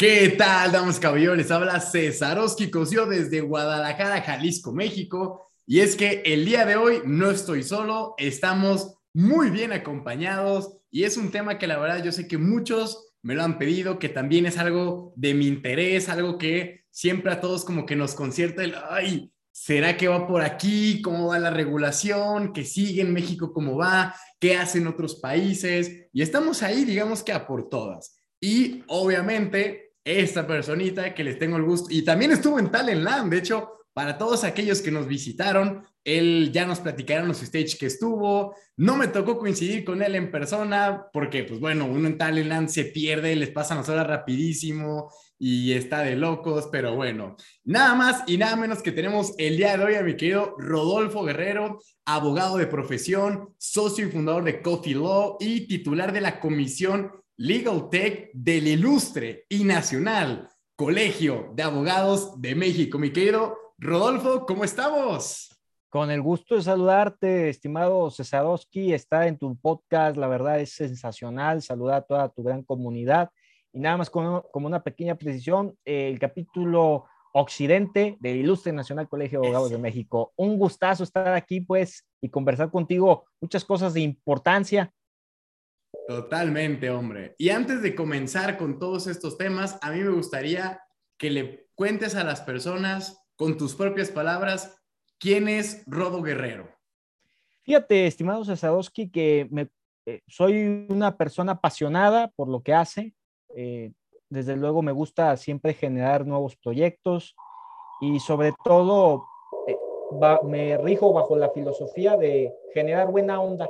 ¿Qué tal, damas y caballeros? Les habla Cesarowski Cosío desde Guadalajara, Jalisco, México. Y es que el día de hoy no estoy solo, estamos muy bien acompañados y es un tema que la verdad yo sé que muchos me lo han pedido, que también es algo de mi interés, algo que siempre a todos como que nos concierta el, ay, ¿será que va por aquí? ¿Cómo va la regulación? ¿Qué sigue en México? ¿Cómo va? ¿Qué hacen otros países? Y estamos ahí, digamos que a por todas. Y obviamente esta personita que les tengo el gusto, y también estuvo en Talent Land, de hecho, para todos aquellos que nos visitaron, él ya nos platicaron los stage que estuvo, no me tocó coincidir con él en persona, porque pues bueno, uno en Talent Land se pierde, les pasan las horas rapidísimo y está de locos, pero bueno, nada más y nada menos que tenemos el día de hoy a mi querido Rodolfo Guerrero, abogado de profesión, socio y fundador de Coffee Law y titular de la comisión Legal Tech del ilustre y nacional Colegio de Abogados de México. Mi querido Rodolfo, ¿cómo estamos? Con el gusto de saludarte, estimado Cesarowski, estar en tu podcast, la verdad es sensacional, saludar a toda tu gran comunidad. Y nada más como, una pequeña precisión, el capítulo Occidente del Ilustre Nacional Colegio de Abogados de México. Un gustazo estar aquí, pues, y conversar contigo muchas cosas de importancia Totalmente, hombre. Y antes de comenzar con todos estos temas, a mí me gustaría que le cuentes a las personas con tus propias palabras quién es Rodo Guerrero. Fíjate, estimado Cesarowski, que eh, soy una persona apasionada por lo que hace. Eh, desde luego me gusta siempre generar nuevos proyectos y sobre todo eh, me rijo bajo la filosofía de generar buena onda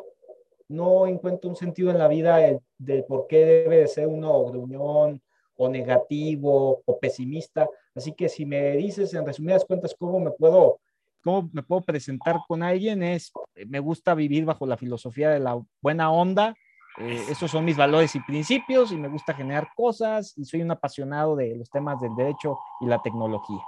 no encuentro un sentido en la vida de, por qué debe de ser uno gruñón o negativo o pesimista. Así que si me dices en resumidas cuentas cómo me puedo, cómo me puedo presentar con alguien, es, me gusta vivir bajo la filosofía de la buena onda. Eh, esos son mis valores y principios y me gusta generar cosas y soy un apasionado de los temas del derecho y la tecnología.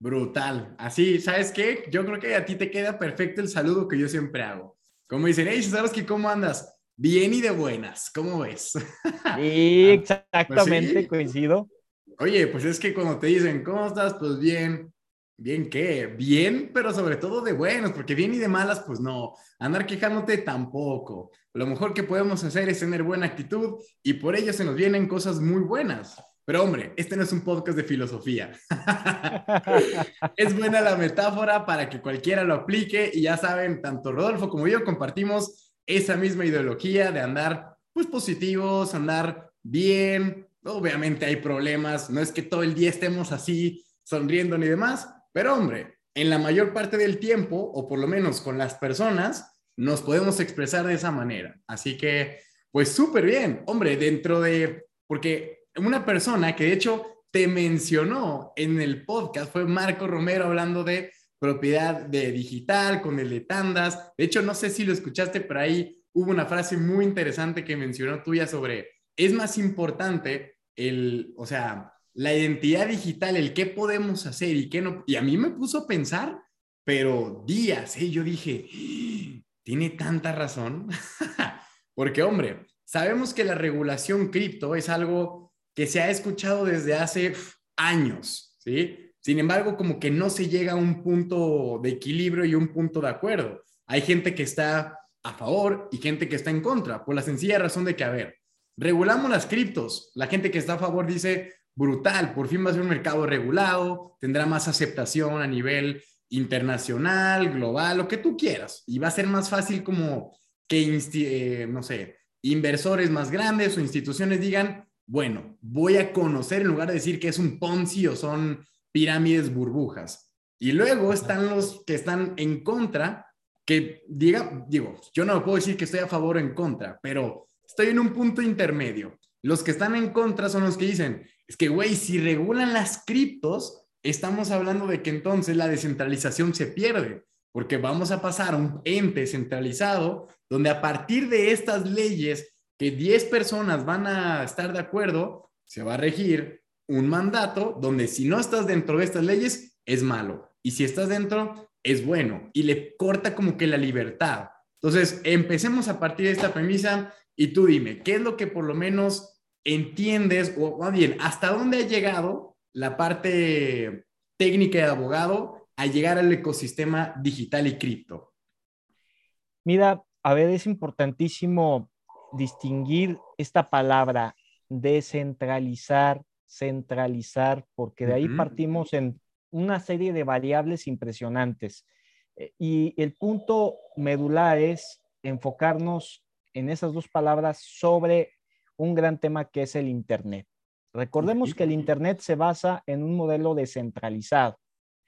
Brutal. Así, ¿sabes qué? Yo creo que a ti te queda perfecto el saludo que yo siempre hago. Como dicen, hey, que ¿cómo andas? Bien y de buenas, ¿cómo ves? Sí, exactamente, pues coincido. Oye, pues es que cuando te dicen, ¿cómo estás? Pues bien. ¿Bien qué? Bien, pero sobre todo de buenos, porque bien y de malas, pues no. Andar quejándote tampoco. Lo mejor que podemos hacer es tener buena actitud y por ello se nos vienen cosas muy buenas. Pero hombre, este no es un podcast de filosofía. es buena la metáfora para que cualquiera lo aplique y ya saben, tanto Rodolfo como yo compartimos esa misma ideología de andar pues positivos, andar bien. Obviamente hay problemas, no es que todo el día estemos así sonriendo ni demás, pero hombre, en la mayor parte del tiempo, o por lo menos con las personas, nos podemos expresar de esa manera. Así que, pues súper bien, hombre, dentro de, porque una persona que de hecho te mencionó en el podcast fue Marco Romero hablando de propiedad de digital con el de tandas. De hecho, no sé si lo escuchaste, pero ahí hubo una frase muy interesante que mencionó tuya sobre, es más importante el, o sea, la identidad digital, el qué podemos hacer y qué no. Y a mí me puso a pensar, pero días, ¿eh? yo dije, ¡Ah! tiene tanta razón. Porque, hombre, sabemos que la regulación cripto es algo que se ha escuchado desde hace años, ¿sí? Sin embargo, como que no se llega a un punto de equilibrio y un punto de acuerdo. Hay gente que está a favor y gente que está en contra, por la sencilla razón de que, a ver, regulamos las criptos. La gente que está a favor dice, brutal, por fin va a ser un mercado regulado, tendrá más aceptación a nivel internacional, global, lo que tú quieras. Y va a ser más fácil como que, eh, no sé, inversores más grandes o instituciones digan, bueno, voy a conocer en lugar de decir que es un Ponzi o son pirámides burbujas. Y luego están los que están en contra, que diga, digo, yo no puedo decir que estoy a favor o en contra, pero estoy en un punto intermedio. Los que están en contra son los que dicen, es que, güey, si regulan las criptos, estamos hablando de que entonces la descentralización se pierde, porque vamos a pasar a un ente centralizado donde a partir de estas leyes que 10 personas van a estar de acuerdo, se va a regir un mandato donde si no estás dentro de estas leyes, es malo. Y si estás dentro, es bueno. Y le corta como que la libertad. Entonces, empecemos a partir de esta premisa y tú dime, ¿qué es lo que por lo menos entiendes, o más bien, hasta dónde ha llegado la parte técnica de abogado a llegar al ecosistema digital y cripto? Mira, a ver, es importantísimo distinguir esta palabra descentralizar, centralizar, porque de ahí partimos en una serie de variables impresionantes. Eh, y el punto medular es enfocarnos en esas dos palabras sobre un gran tema que es el Internet. Recordemos que el Internet se basa en un modelo descentralizado.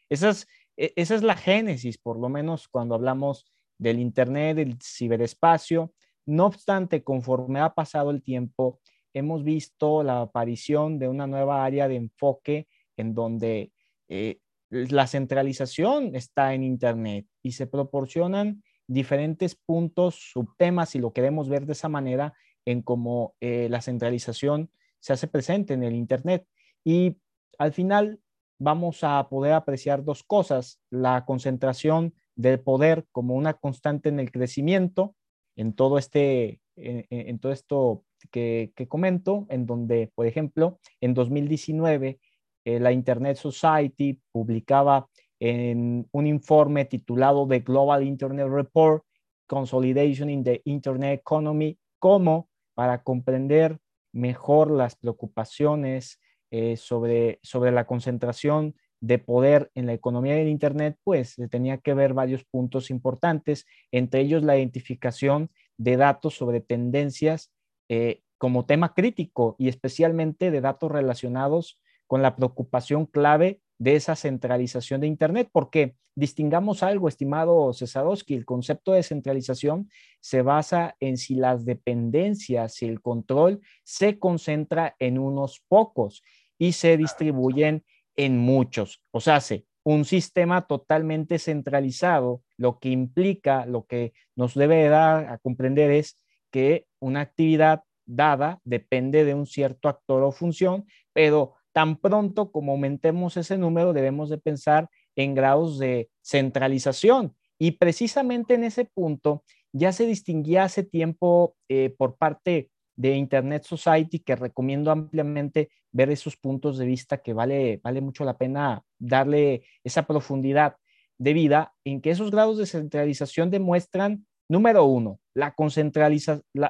Esa es, e, esa es la génesis, por lo menos cuando hablamos del Internet, del ciberespacio. No obstante, conforme ha pasado el tiempo, hemos visto la aparición de una nueva área de enfoque en donde eh, la centralización está en Internet y se proporcionan diferentes puntos, subtemas, si lo queremos ver de esa manera, en cómo eh, la centralización se hace presente en el Internet. Y al final vamos a poder apreciar dos cosas, la concentración del poder como una constante en el crecimiento, en todo este, en, todo esto que, comento, en donde, por ejemplo, en 2019, eh, la Internet Society publicaba un informe titulado The Global Internet Report, Consolidation in the Internet Economy, como para comprender mejor las preocupaciones eh, sobre, sobre la concentración de poder en la economía del Internet, pues se tenía que ver varios puntos importantes, entre ellos la identificación de datos sobre tendencias eh, como tema crítico y especialmente de datos relacionados con la preocupación clave de esa centralización de Internet, porque distingamos algo, estimado Cesadowski, el concepto de centralización se basa en si las dependencias y el control se concentra en unos pocos y se distribuyen en muchos. O sea, hace un sistema totalmente centralizado, lo que implica, lo que nos debe dar a comprender es que una actividad dada depende de un cierto actor o función, pero tan pronto como aumentemos ese número, debemos de pensar en grados de centralización. Y precisamente en ese punto ya se distinguía hace tiempo eh, por parte de Internet Society, que recomiendo ampliamente ver esos puntos de vista que vale, vale mucho la pena darle esa profundidad de vida, en que esos grados de centralización demuestran, número uno, la,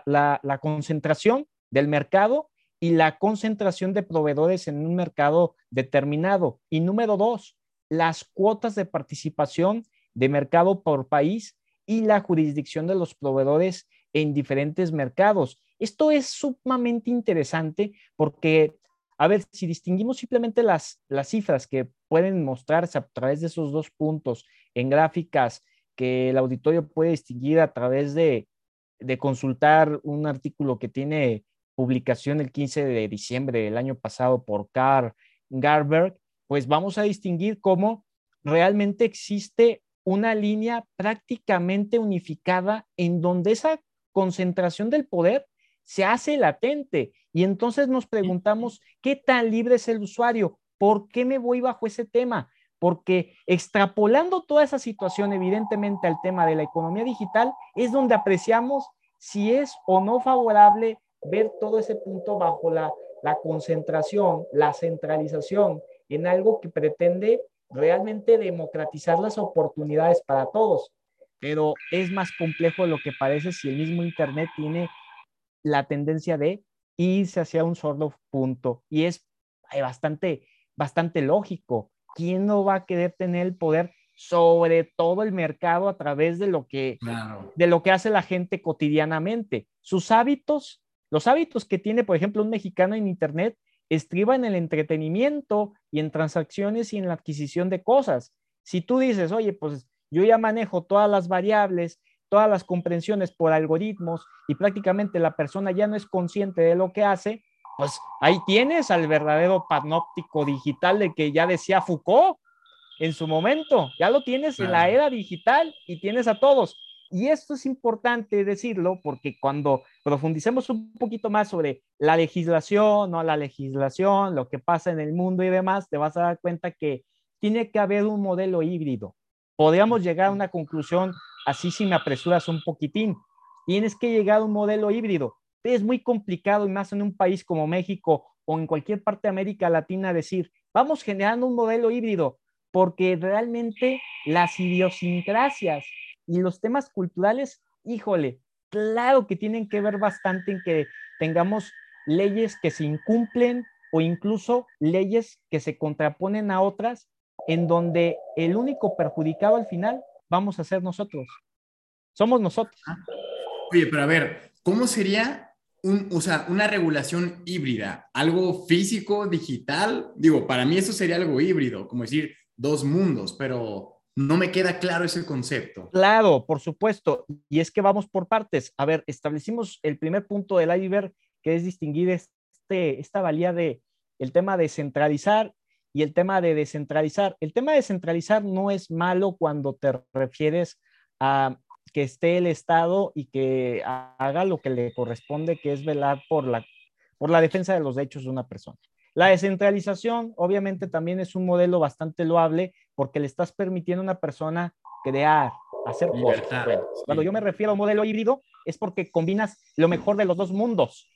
la, la concentración del mercado y la concentración de proveedores en un mercado determinado. Y número dos, las cuotas de participación de mercado por país y la jurisdicción de los proveedores en diferentes mercados. Esto es sumamente interesante porque, a ver, si distinguimos simplemente las, las cifras que pueden mostrarse a través de esos dos puntos en gráficas que el auditorio puede distinguir a través de, de consultar un artículo que tiene publicación el 15 de diciembre del año pasado por Carl Garberg, pues vamos a distinguir cómo realmente existe una línea prácticamente unificada en donde esa concentración del poder se hace latente. Y entonces nos preguntamos, ¿qué tan libre es el usuario? ¿Por qué me voy bajo ese tema? Porque extrapolando toda esa situación evidentemente al tema de la economía digital, es donde apreciamos si es o no favorable ver todo ese punto bajo la, la concentración, la centralización en algo que pretende realmente democratizar las oportunidades para todos pero es más complejo de lo que parece si el mismo Internet tiene la tendencia de irse hacia un solo punto. Y es bastante, bastante lógico. ¿Quién no va a querer tener el poder sobre todo el mercado a través de lo que, de lo que hace la gente cotidianamente? Sus hábitos, los hábitos que tiene, por ejemplo, un mexicano en Internet, estriban en el entretenimiento y en transacciones y en la adquisición de cosas. Si tú dices, oye, pues yo ya manejo todas las variables, todas las comprensiones por algoritmos y prácticamente la persona ya no es consciente de lo que hace, pues ahí tienes al verdadero panóptico digital de que ya decía Foucault en su momento, ya lo tienes en la era digital y tienes a todos. Y esto es importante decirlo porque cuando profundicemos un poquito más sobre la legislación, no la legislación, lo que pasa en el mundo y demás, te vas a dar cuenta que tiene que haber un modelo híbrido. Podríamos llegar a una conclusión así si me apresuras un poquitín. Tienes que llegar a un modelo híbrido. es muy complicado y más en un país como México o en cualquier parte de América Latina decir, vamos generando un modelo híbrido, porque realmente las idiosincrasias y los temas culturales, híjole, claro que tienen que ver bastante en que tengamos leyes que se incumplen o incluso leyes que se contraponen a otras en donde el único perjudicado al final vamos a ser nosotros. Somos nosotros. Oye, pero a ver, ¿cómo sería un, o sea, una regulación híbrida? ¿Algo físico, digital? Digo, para mí eso sería algo híbrido, como decir dos mundos, pero no me queda claro ese concepto. Claro, por supuesto. Y es que vamos por partes. A ver, establecimos el primer punto del iceberg, que es distinguir este, esta valía de el tema de centralizar y el tema de descentralizar. El tema de centralizar no es malo cuando te refieres a que esté el Estado y que haga lo que le corresponde, que es velar por la, por la defensa de los derechos de una persona. La descentralización, obviamente, también es un modelo bastante loable porque le estás permitiendo a una persona crear, hacer cosas. Cuando yo me refiero a un modelo híbrido, es porque combinas lo mejor de los dos mundos,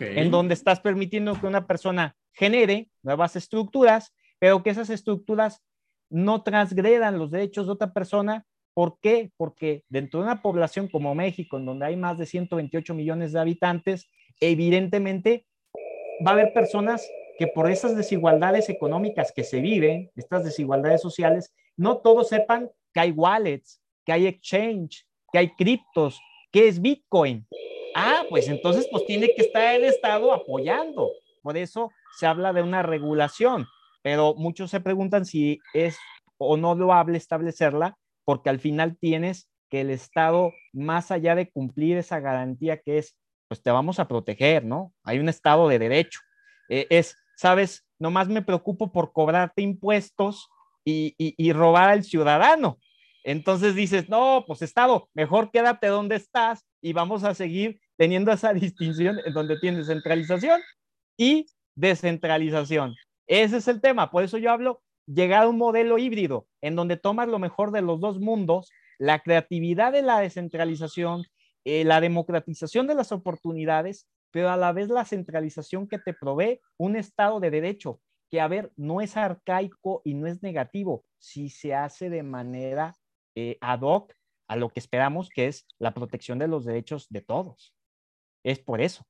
en donde estás permitiendo que una persona genere nuevas estructuras, pero que esas estructuras no transgredan los derechos de otra persona ¿Por qué? Porque dentro de una población como México, en donde hay más de 128 millones de habitantes, evidentemente va a haber personas que por esas desigualdades económicas que se viven, estas desigualdades sociales, no todos sepan que hay wallets, que hay exchange, que hay criptos, que es Bitcoin. Ah, pues entonces pues tiene que estar el Estado apoyando. Por eso se habla de una regulación, pero muchos se preguntan si es o no lo hable establecerla porque al final tienes que el Estado, más allá de cumplir esa garantía que es, pues te vamos a proteger, ¿no? Hay un Estado de derecho. Eh, es, sabes, nomás me preocupo por cobrarte impuestos y, y, robar al ciudadano. Entonces dices, no, pues Estado, mejor quédate donde estás y vamos a seguir teniendo esa distinción en donde tienes centralización y descentralización. Ese es el tema. Por eso yo hablo llegar a un modelo híbrido en donde tomas lo mejor de los dos mundos, la creatividad de la descentralización, eh, la democratización de las oportunidades, pero a la vez la centralización que te provee un Estado de derecho, que a ver, no es arcaico y no es negativo si se hace de manera eh, ad hoc a lo que esperamos, que es la protección de los derechos de todos. Es por eso.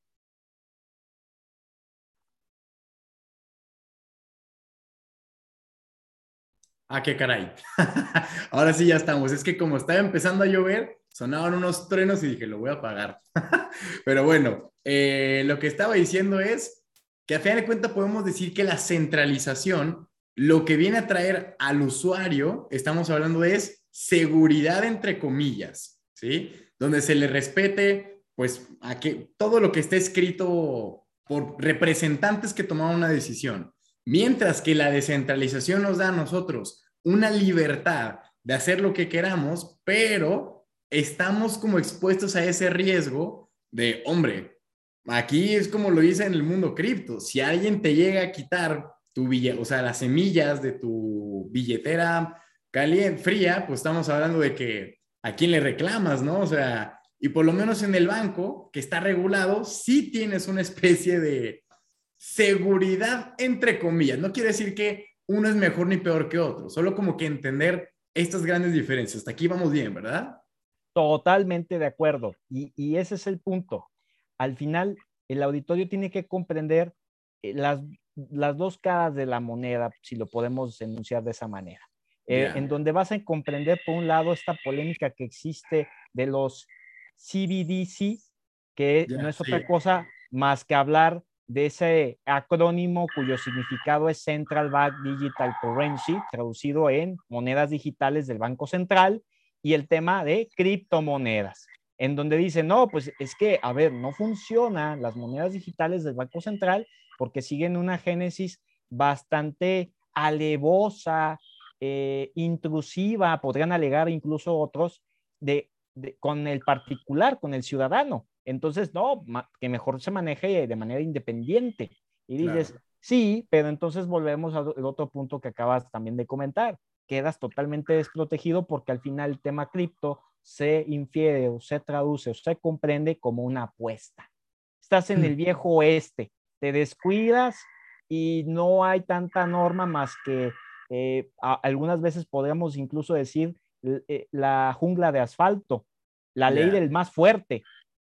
Ah, qué caray. Ahora sí ya estamos. Es que como estaba empezando a llover, sonaban unos truenos y dije, lo voy a apagar. Pero bueno, eh, lo que estaba diciendo es que a fin de cuentas podemos decir que la centralización, lo que viene a traer al usuario, estamos hablando de es seguridad entre comillas, ¿sí? Donde se le respete, pues, a que todo lo que esté escrito por representantes que tomaron una decisión. Mientras que la descentralización nos da a nosotros una libertad de hacer lo que queramos, pero estamos como expuestos a ese riesgo de, hombre, aquí es como lo dice en el mundo cripto, si alguien te llega a quitar tu billete, o sea, las semillas de tu billetera caliente, fría, pues estamos hablando de que a quién le reclamas, ¿no? O sea, y por lo menos en el banco, que está regulado, sí tienes una especie de, seguridad entre comillas. No quiere decir que uno es mejor ni peor que otro, solo como que entender estas grandes diferencias. Hasta aquí vamos bien, ¿verdad? Totalmente de acuerdo. Y, ese es el punto. Al final, el auditorio tiene que comprender eh, las, las dos caras de la moneda, si lo podemos enunciar de esa manera. Eh, en donde vas a comprender, por un lado, esta polémica que existe de los CBDC, que no es otra cosa más que hablar de ese acrónimo cuyo significado es Central Bank Digital Currency, traducido en monedas digitales del Banco Central, y el tema de criptomonedas, en donde dice, no, pues es que, a ver, no funcionan las monedas digitales del Banco Central porque siguen una génesis bastante alevosa, eh, intrusiva, podrían alegar incluso otros, de, con el particular, con el ciudadano. Entonces, no, que mejor se maneje de manera independiente. Y dices, sí, pero entonces volvemos al otro punto que acabas también de comentar. Quedas totalmente desprotegido porque al final el tema cripto se infiere o se traduce o se comprende como una apuesta. estás en el viejo oeste, te descuidas y no hay tanta norma más que eh, algunas veces podríamos incluso decir la jungla de asfalto, la ley del más fuerte,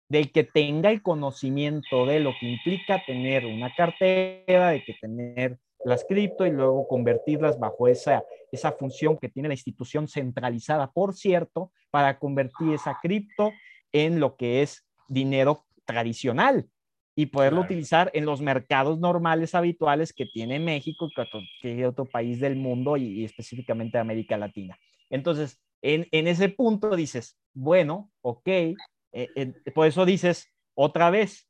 del que tenga el conocimiento de lo que implica tener una cartera, de que tener las cripto y luego convertirlas bajo esa, esa función que tiene la institución centralizada, por cierto, para convertir esa cripto en lo que es dinero tradicional y poderlo utilizar en los mercados normales habituales que tiene México y que otro país del mundo y, específicamente de América Latina. Entonces, en, ese punto dices, bueno, ok, eh, por eso dices, otra vez,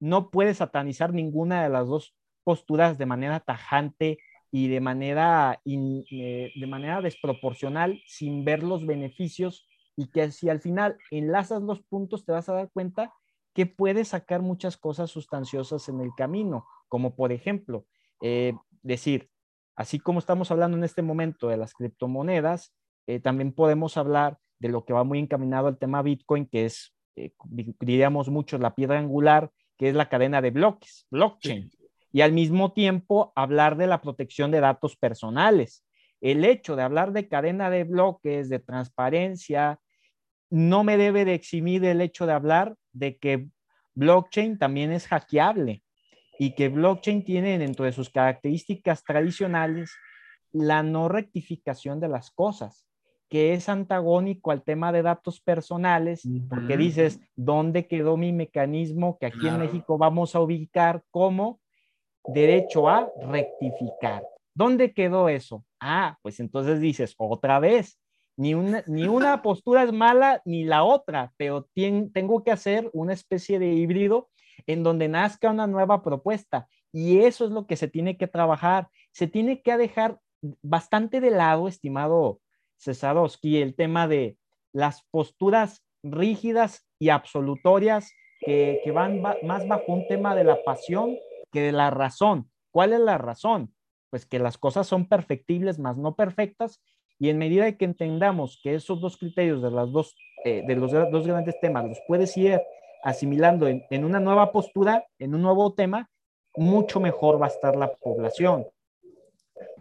no puedes satanizar ninguna de las dos posturas de manera tajante y de manera, eh, de manera desproporcional sin ver los beneficios y que si al final enlazas los puntos te vas a dar cuenta que puedes sacar muchas cosas sustanciosas en el camino, como por ejemplo, eh, decir, así como estamos hablando en este momento de las criptomonedas, eh, también podemos hablar de lo que va muy encaminado al tema Bitcoin, que es, diríamos mucho, la piedra angular, que es la cadena de bloques, blockchain. Y al mismo tiempo hablar de la protección de datos personales. El hecho de hablar de cadena de bloques, de transparencia, no me debe de eximir el hecho de hablar de que blockchain también es hackeable y que blockchain tiene dentro de sus características tradicionales la no rectificación de las cosas, que es antagónico al tema de datos personales, porque dices, ¿dónde quedó mi mecanismo que aquí en México vamos a ubicar como derecho a rectificar. ¿Dónde quedó eso? Ah, pues entonces dices, otra vez, ni una, ni una postura es mala ni la otra, pero tengo que hacer una especie de híbrido en donde nazca una nueva propuesta. Y eso es lo que se tiene que trabajar. Se tiene que dejar bastante de lado, estimado Cesarowski, el tema de las posturas rígidas y absolutorias que, que van más bajo un tema de la pasión que de la razón. ¿Cuál es la razón? Pues que las cosas son perfectibles, más no perfectas, y en medida que entendamos que esos dos criterios de, las dos, eh, de los dos grandes temas los puedes ir asimilando en, en una nueva postura, en un nuevo tema, mucho mejor va a estar la población.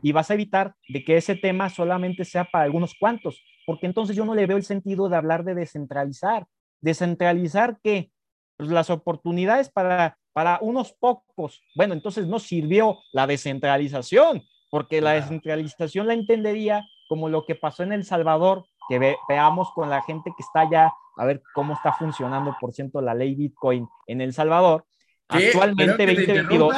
Y vas a evitar de que ese tema solamente sea para algunos cuantos, porque entonces yo no le veo el sentido de hablar de descentralizar. ¿Descentralizar qué? Pues las oportunidades para para unos pocos. Bueno, entonces no sirvió la descentralización, porque la descentralización la entendería como lo que pasó en El Salvador, que veamos con la gente que está allá, a ver cómo está funcionando, por ciento, la ley Bitcoin en El Salvador. Actualmente, 2022.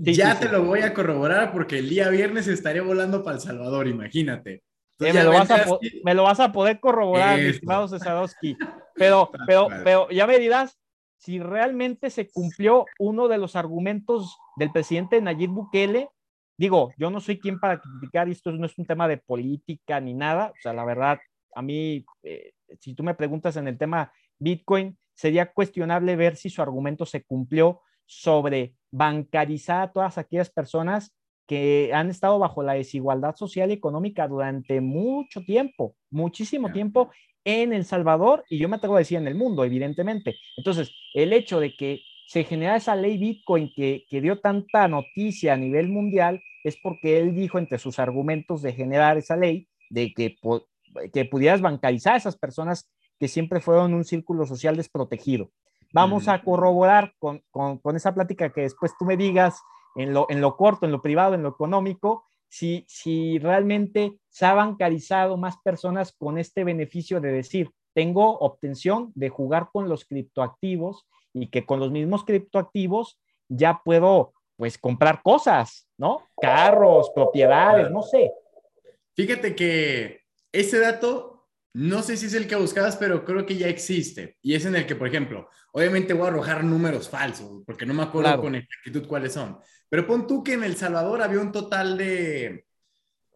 Ya te lo voy a corroborar porque el día viernes estaré volando para El Salvador, imagínate. me, lo vas a me, lo vas a poder corroborar, mi estimado Cesadowski. Pero, pero, pero ya me dirás si realmente se cumplió uno de los argumentos del presidente Nayib Bukele. Digo, yo no soy quien para criticar, esto no es un tema de política ni nada, o sea, la verdad, a mí, eh, si tú me preguntas en el tema Bitcoin, sería cuestionable ver si su argumento se cumplió sobre bancarizar a todas aquellas personas que han estado bajo la desigualdad social y económica durante mucho tiempo, muchísimo tiempo, en El Salvador y yo me atrevo a decir en el mundo, evidentemente. Entonces, el hecho de que se genera esa ley Bitcoin que, que dio tanta noticia a nivel mundial es porque él dijo entre sus argumentos de generar esa ley de que, que pudieras bancarizar a esas personas que siempre fueron un círculo social desprotegido. Vamos a corroborar con, con, con, esa plática que después tú me digas en lo, en lo corto, en lo privado, en lo económico, si, si realmente se ha bancarizado más personas con este beneficio de decir, tengo obtención de jugar con los criptoactivos y que con los mismos criptoactivos ya puedo pues comprar cosas, ¿no? Carros, propiedades, no sé. Fíjate que ese dato, no sé si es el que buscabas, pero creo que ya existe. Y es en el que, por ejemplo, obviamente voy a arrojar números falsos, porque no me acuerdo con exactitud cuáles son. Pero pon tú que en El Salvador había un total de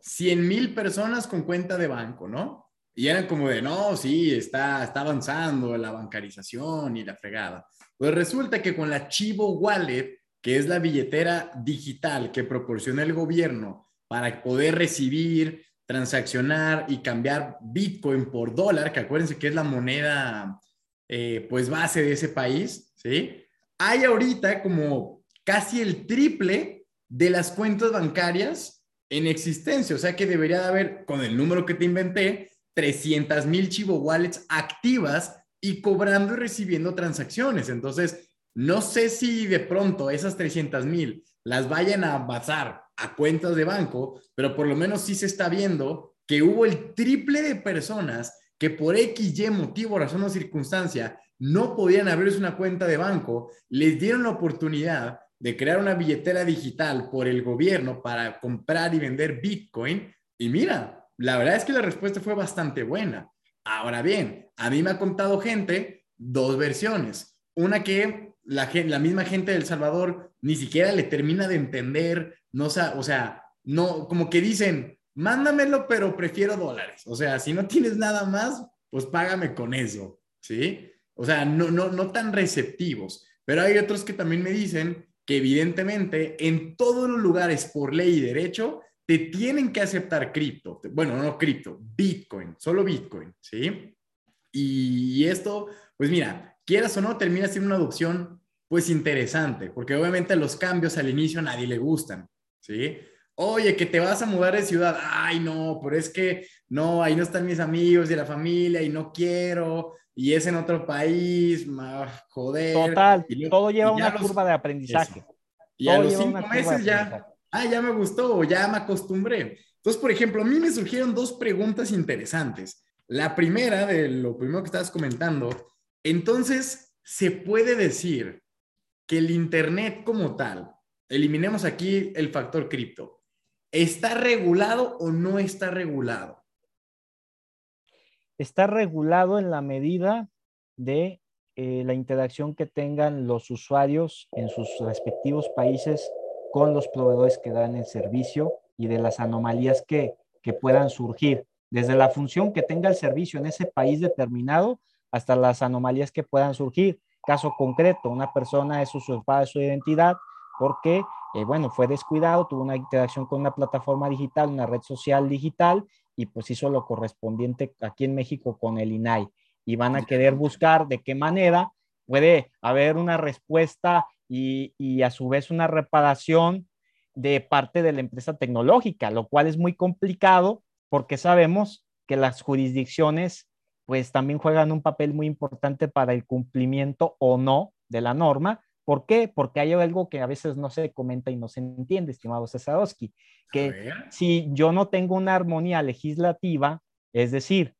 100 mil personas con cuenta de banco, ¿no? Y eran como de, no, sí, está, está avanzando la bancarización y la fregada. Pues resulta que con la Chivo Wallet, que es la billetera digital que proporciona el gobierno para poder recibir, transaccionar y cambiar Bitcoin por dólar, que acuérdense que es la moneda, eh, pues, base de ese país, ¿sí? hay ahorita como casi el triple de las cuentas bancarias en existencia. O sea que debería de haber, con el número que te inventé, 300 mil Chivo Wallets activas y cobrando y recibiendo transacciones. Entonces, no sé si de pronto esas 300 mil las vayan a basar a cuentas de banco, pero por lo menos sí se está viendo que hubo el triple de personas que por X, Y motivo, razón o circunstancia no podían abrirse una cuenta de banco, les dieron la oportunidad de crear una billetera digital por el gobierno para comprar y vender Bitcoin. Y mira, la verdad es que la respuesta fue bastante buena. Ahora bien, a mí me ha contado gente dos versiones. Una que la, la misma gente de Salvador ni siquiera le termina de entender, no, o sea, no, como que dicen, mándamelo, pero prefiero dólares. O sea, si no tienes nada más, pues págame con eso, ¿sí? O sea, no, no, no tan receptivos. Pero hay otros que también me dicen que evidentemente en todos los lugares por ley y derecho te tienen que aceptar cripto. Bueno, no cripto, Bitcoin, solo Bitcoin, ¿sí? Y esto, pues mira, quieras o no, termina siendo una adopción pues interesante, porque obviamente los cambios al inicio a nadie le gustan, ¿sí? Oye, que te vas a mudar de ciudad. Ay, no, pero es que no, ahí no están mis amigos y la familia y no quiero. Y es en otro país, joder. Total, todo lleva una curva de aprendizaje. Y a los cinco meses ya, ah, ya me gustó, ya me acostumbré. Entonces, por ejemplo, a mí me surgieron dos preguntas interesantes. La primera, de lo primero que estabas comentando, entonces, ¿se puede decir que el Internet como tal, eliminemos aquí el factor cripto, ¿Está regulado o no está regulado? Está regulado en la medida de eh, la interacción que tengan los usuarios en sus respectivos países con los proveedores que dan el servicio y de las anomalías que, que puedan surgir, desde la función que tenga el servicio en ese país determinado hasta las anomalías que puedan surgir. Caso concreto, una persona es usurpada de su identidad porque eh, bueno, fue descuidado, tuvo una interacción con una plataforma digital, una red social digital, y pues hizo lo correspondiente aquí en México con el INAI. Y van a querer buscar de qué manera puede haber una respuesta y, y a su vez una reparación de parte de la empresa tecnológica, lo cual es muy complicado porque sabemos que las jurisdicciones pues también juegan un papel muy importante para el cumplimiento o no de la norma ¿Por qué? Porque hay algo que a veces no se comenta y no se entiende, estimado Cesadowski, que si yo no tengo una armonía legislativa, es decir,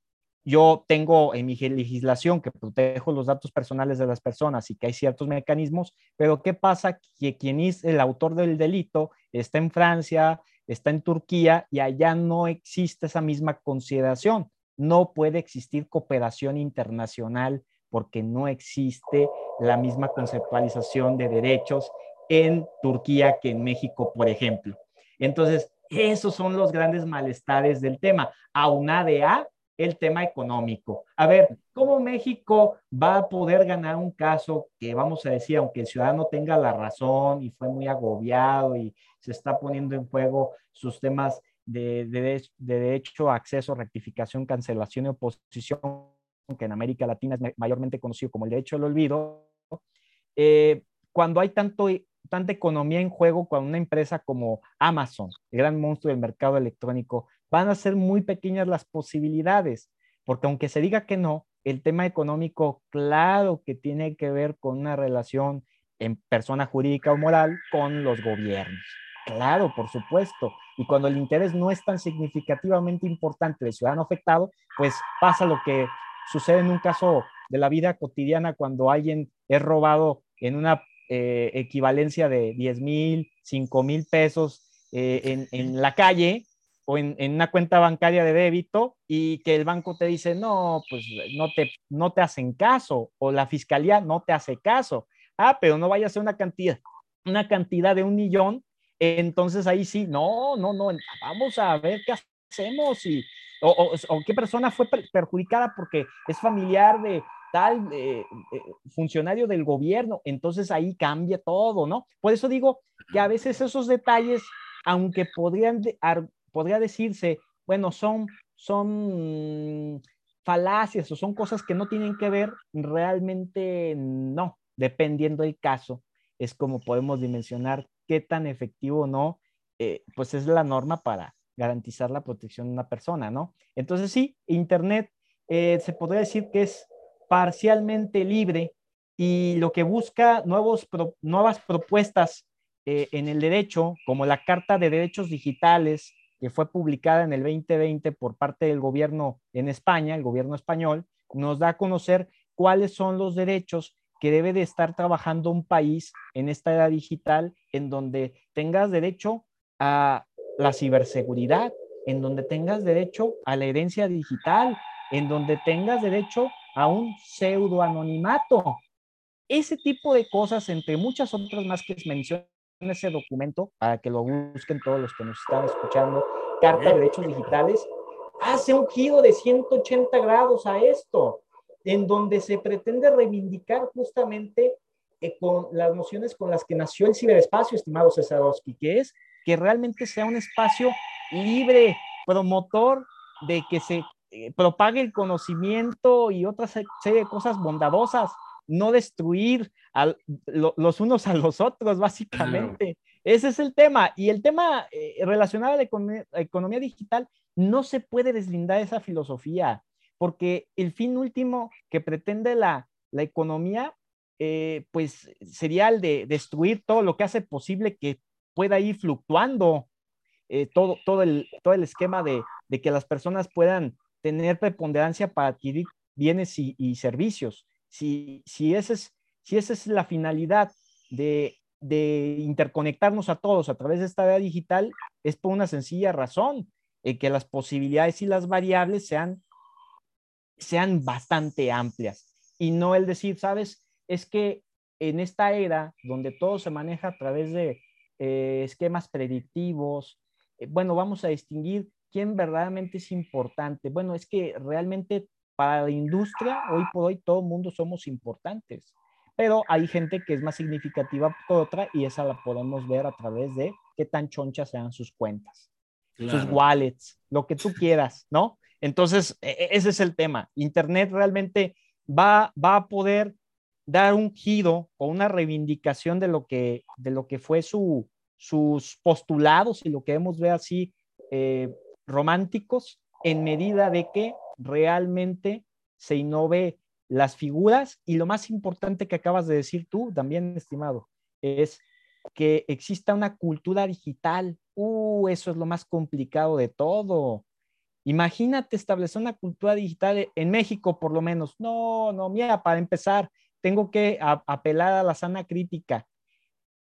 yo tengo en mi legislación que protejo los datos personales de las personas y que hay ciertos mecanismos, pero ¿qué pasa que quien es el autor del delito está en Francia, está en Turquía y allá no existe esa misma consideración? No puede existir cooperación internacional porque no existe la misma conceptualización de derechos en Turquía que en México, por ejemplo. Entonces, esos son los grandes malestares del tema, aunade a el tema económico. A ver, ¿cómo México va a poder ganar un caso que vamos a decir, aunque el ciudadano tenga la razón y fue muy agobiado y se está poniendo en juego sus temas de, de, de derecho, acceso, rectificación, cancelación y oposición que en América Latina es mayormente conocido como el derecho al olvido, eh, cuando hay tanto, tanta economía en juego, cuando una empresa como Amazon, el gran monstruo del mercado electrónico, van a ser muy pequeñas las posibilidades, porque aunque se diga que no, el tema económico, claro que tiene que ver con una relación en persona jurídica o moral con los gobiernos. Claro, por supuesto. Y cuando el interés no es tan significativamente importante del ciudadano afectado, pues pasa lo que sucede en un caso de la vida cotidiana cuando alguien es robado en una eh, equivalencia de 10 mil, 5 mil pesos eh, en, la calle o en, una cuenta bancaria de débito y que el banco te dice, no, pues no te, no te hacen caso o la fiscalía no te hace caso. Ah, pero no vaya a ser una cantidad, una cantidad de un millón. Entonces ahí sí, no, no, no, vamos a ver qué hacemos y o, qué persona fue perjudicada porque es familiar de tal eh, eh, funcionario del gobierno, entonces ahí cambia todo, ¿no? Por eso digo que a veces esos detalles, aunque podrían, podría decirse, bueno, son, son falacias o son cosas que no tienen que ver, realmente no. dependiendo del caso, es como podemos dimensionar qué tan efectivo o no, eh, pues es la norma para garantizar la protección de una persona, ¿no? Entonces sí, Internet eh, se podría decir que es parcialmente libre y lo que busca nuevos nuevas propuestas eh, en el derecho, como la Carta de Derechos Digitales, que fue publicada en el 2020 por parte del gobierno en España, el gobierno español, nos da a conocer cuáles son los derechos que debe de estar trabajando un país en esta era digital, en donde tengas derecho a la ciberseguridad, en donde tengas derecho a la herencia digital, en donde tengas derecho a un pseudoanonimato. Ese tipo de cosas, entre muchas otras más que menciona ese documento, para que lo busquen todos los que nos están escuchando, Carta de Derechos Digitales, hace un giro de 180 grados a esto, en donde se pretende reivindicar justamente eh, con las nociones con las que nació el ciberespacio, estimado Cesarowski, que es que realmente sea un espacio libre, promotor de que se eh, propague el conocimiento y otra serie de cosas bondadosas, no destruir a los unos a los otros, básicamente. Ese es el tema. Y el tema eh, relacionado a la economía, digital no se puede deslindar esa filosofía, porque el fin último que pretende la, economía, eh, pues sería el de destruir todo lo que hace posible que pueda ir fluctuando eh, todo, todo, el, todo el esquema de, que las personas puedan tener preponderancia para adquirir bienes y, servicios. Si, si, ese es, si esa es la finalidad de, de interconectarnos a todos a través de esta área digital, es por una sencilla razón, eh, que las posibilidades y las variables sean, sean bastante amplias y no el decir, sabes, es que en esta era donde todo se maneja a través de eh, esquemas predictivos, eh, bueno, vamos a distinguir quién verdaderamente es importante. Bueno, es que realmente para la industria, hoy por hoy, todo el mundo somos importantes pero hay gente que es más significativa que otra y esa la podemos ver a través de qué tan chonchas sean sus cuentas, sus wallets, lo que tú quieras, ¿no? Entonces, e, e, ese es el tema. Internet realmente va, va a poder dar un giro o una reivindicación de lo que, de lo que fue su, sus postulados y lo que hemos ver así eh, románticos en medida de que realmente se innove las figuras y lo más importante que acabas de decir tú también, estimado, es que exista una cultura digital. Uh, eso es lo más complicado de todo. Imagínate establecer una cultura digital en México, por lo menos. No, no, mira, para empezar, tengo que apelar a la sana crítica.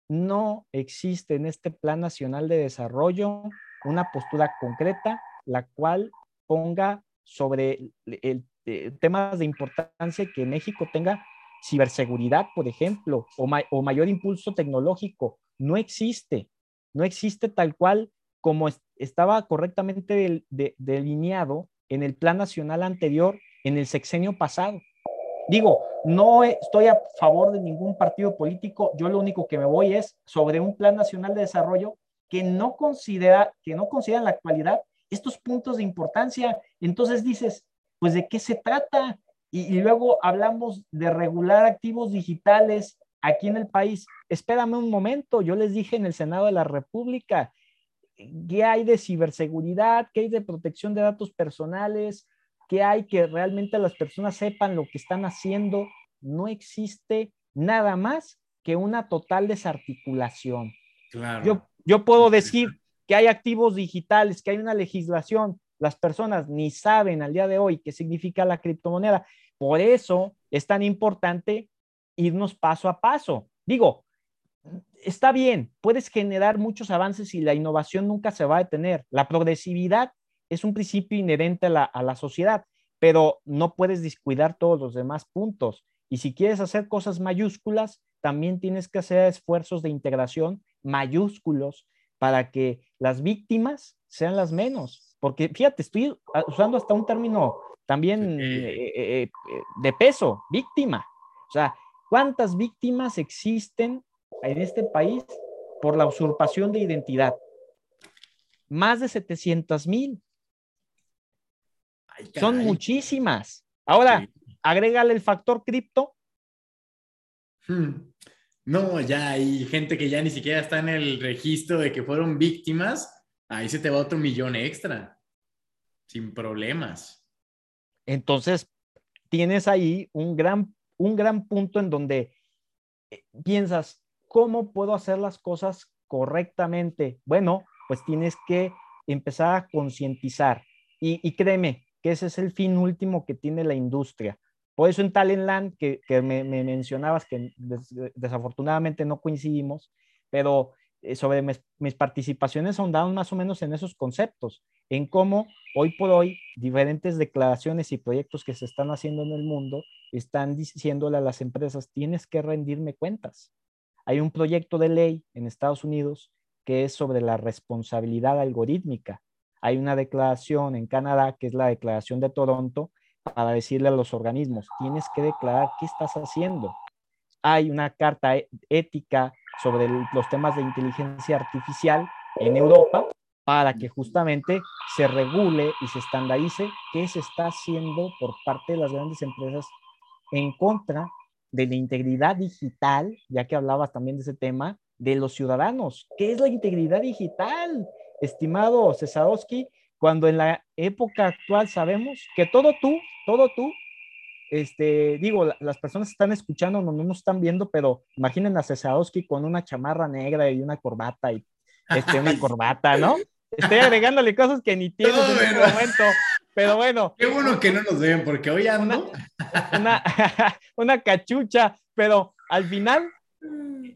No existe en este Plan Nacional de Desarrollo una postura concreta la cual ponga sobre el eh, temas de importancia que México tenga ciberseguridad, por ejemplo, o, mayor impulso tecnológico. No existe, no existe tal cual como estaba correctamente delineado en el plan nacional anterior, en el sexenio pasado. Digo, no estoy a favor de ningún partido político, yo lo único que me voy es sobre un plan nacional de desarrollo que no considera, que no considera en la actualidad estos puntos de importancia. Entonces dices, pues de qué se trata. Y, luego hablamos de regular activos digitales aquí en el país. Espérame un momento, yo les dije en el Senado de la República, ¿qué hay de ciberseguridad? ¿Qué hay de protección de datos personales? ¿Qué hay que realmente las personas sepan lo que están haciendo? No existe nada más que una total desarticulación. Claro. Yo, yo puedo decir que hay activos digitales, que hay una legislación, las personas ni saben al día de hoy qué significa la criptomoneda. Por eso es tan importante irnos paso a paso. Digo, está bien, puedes generar muchos avances y la innovación nunca se va a detener. La progresividad es un principio inherente a la, a la sociedad, pero no puedes descuidar todos los demás puntos. Y si quieres hacer cosas mayúsculas, también tienes que hacer esfuerzos de integración mayúsculos para que las víctimas sean las menos. Porque fíjate, estoy usando hasta un término también eh, eh, eh, de peso, víctima. O sea, ¿cuántas víctimas existen en este país por la usurpación de identidad? Más de 700 mil. Son muchísimas. Ahora, agrégale el factor cripto. Hmm. No, ya hay gente que ya ni siquiera está en el registro de que fueron víctimas. Ahí se te va otro millón extra, sin problemas. Entonces, tienes ahí un gran, un gran punto en donde eh, piensas, ¿cómo puedo hacer las cosas correctamente? Bueno, pues tienes que empezar a concientizar. Y, créeme que ese es el fin último que tiene la industria. Por eso en Talentland, que, que me, mencionabas que desafortunadamente no coincidimos, pero eh, sobre mis, mis, participaciones ahondaron más o menos en esos conceptos, en cómo hoy por hoy diferentes declaraciones y proyectos que se están haciendo en el mundo están diciéndole a las empresas, tienes que rendirme cuentas. Hay un proyecto de ley en Estados Unidos que es sobre la responsabilidad algorítmica. Hay una declaración en Canadá, que es la Declaración de Toronto, para decirle a los organismos, tienes que declarar qué estás haciendo. Hay una carta e-, ética sobre los temas de inteligencia artificial en Europa para que justamente se regule y se estandarice qué se está haciendo por parte de las grandes empresas en contra de la integridad digital, ya que hablabas también de ese tema, de los ciudadanos. ¿Qué es la integridad digital, estimado Cesarowski? Cuando en la época actual sabemos que todo tú, todo tú, este, digo, las personas están escuchando, no, no nos están viendo, pero imaginen a Cesarowski con una chamarra negra y una corbata y este, una corbata, ¿no? Estoy agregándole cosas que ni tienes en este momento. Pero bueno. Qué bueno que no nos ven, porque hoy ando. Una, una, cachucha, pero al final,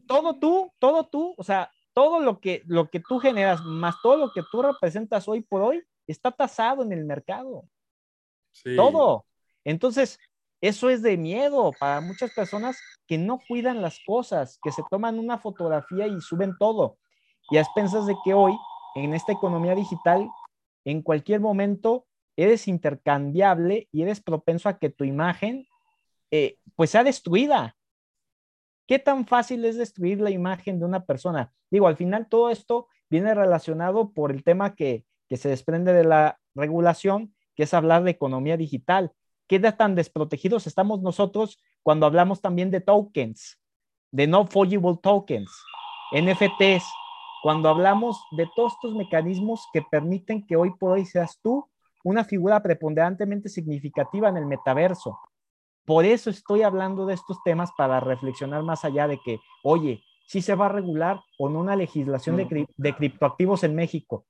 todo tú, todo tú, o sea, todo lo que, lo que tú generas, más todo lo que tú representas hoy por hoy, está tasado en el mercado. Todo. Entonces, eso es de miedo para muchas personas que no cuidan las cosas, que se toman una fotografía y suben todo. Y a expensas de que hoy, en esta economía digital, en cualquier momento eres intercambiable y eres propenso a que tu imagen eh, pues sea destruida. ¿Qué tan fácil es destruir la imagen de una persona? Digo, al final todo esto viene relacionado por el tema que, que se desprende de la regulación, que es hablar de economía digital. ¿Qué tan desprotegidos estamos nosotros cuando hablamos también de tokens, de no fungible tokens, NFTs, cuando hablamos de todos estos mecanismos que permiten que hoy por hoy seas tú una figura preponderantemente significativa en el metaverso. Por eso estoy hablando de estos temas para reflexionar más allá de que, oye, si se va a regular o no una legislación de, de criptoactivos en México.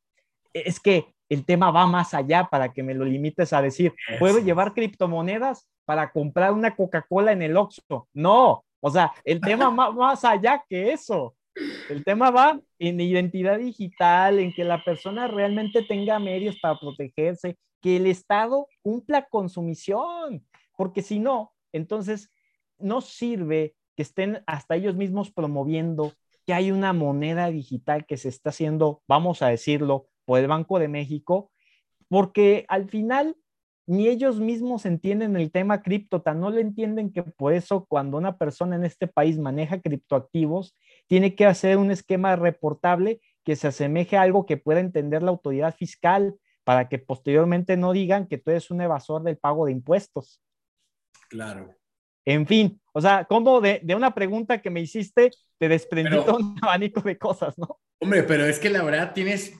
Es que el tema va más allá para que me lo limites a decir, ¿puedo llevar criptomonedas para comprar una Coca-Cola en el Oxxo? No, o sea, el tema va más allá que eso. El tema va en identidad digital, en que la persona realmente tenga medios para protegerse, que el Estado cumpla con su misión, porque si no, entonces no sirve que estén hasta ellos mismos promoviendo que hay una moneda digital que se está haciendo, vamos a decirlo, por el Banco de México, porque al final ni ellos mismos entienden el tema cripto, tan no le entienden que por eso cuando una persona en este país maneja criptoactivos, tiene que hacer un esquema reportable que se asemeje a algo que pueda entender la autoridad fiscal para que posteriormente no digan que tú eres un evasor del pago de impuestos. Claro. En fin, o sea, como de, una pregunta que me hiciste, te desprendí un abanico de cosas, ¿no? Hombre, pero es que la verdad tienes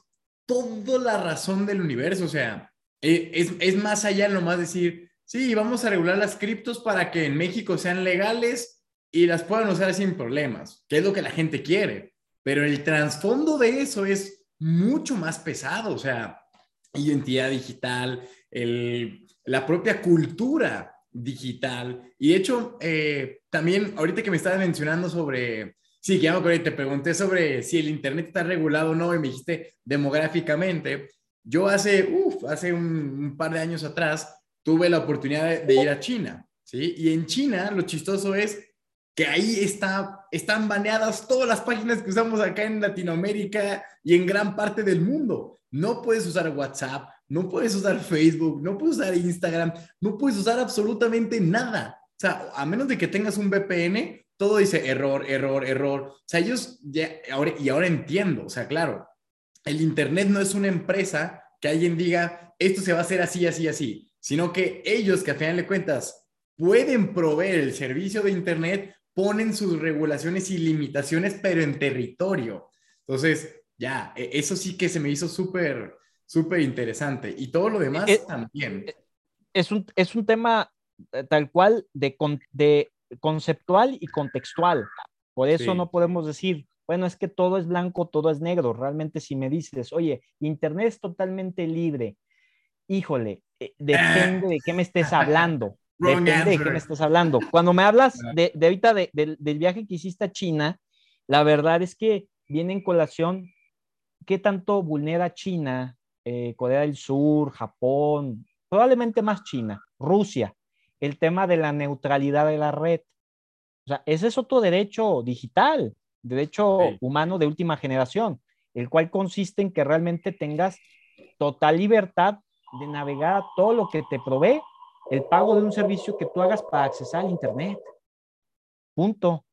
toda la razón del universo, o sea, eh, es, más allá nomás decir, sí, vamos a regular las criptos para que en México sean legales y las puedan usar sin problemas, que es lo que la gente quiere. Pero el trasfondo de eso es mucho más pesado, o sea, identidad digital, la propia cultura digital. Y de hecho, eh, también ahorita que me estabas mencionando sobre, sí, ya me te pregunté sobre si el Internet está regulado o no y me dijiste demográficamente. Yo hace, hace un, par de años atrás tuve la oportunidad de, ir a China, ¿sí? Y en China lo chistoso es que ahí está, están baneadas todas las páginas que usamos acá en Latinoamérica y en gran parte del mundo. No puedes usar WhatsApp, no puedes usar Facebook, no puedes usar Instagram, no puedes usar absolutamente nada. O sea, a menos de que tengas un VPN, todo dice error, error, error. O sea, ellos ya, ahora, y ahora entiendo, o sea, claro, el Internet no es una empresa que alguien diga, esto se va a hacer así, así, así, sino que ellos que a final de cuentas pueden proveer el servicio de Internet, ponen sus regulaciones y limitaciones, pero en territorio. Entonces, ya, e, eso sí que se me hizo súper, súper interesante. Y todo lo demás Eh, también. Es un, es un tema eh, tal cual de, de conceptual y contextual. Por eso Sí. no podemos decir, bueno, es que todo es blanco, todo es negro. Realmente si me dices, oye, Internet es totalmente libre, híjole, eh, depende de qué me estés hablando. Depende de qué me estés hablando. Cuando me hablas de, de ahorita de- del- del viaje que hiciste a China, la verdad es que viene en colación qué tanto vulnera China, eh, Corea del Sur, Japón, probablemente más China, Rusia, el tema de la neutralidad de la red. O sea, ese es otro derecho digital, derecho Sí. humano de última generación, el cual consiste en que realmente tengas total libertad de navegar a todo lo que te provee el pago de un servicio que tú hagas para accesar al Internet. Punto.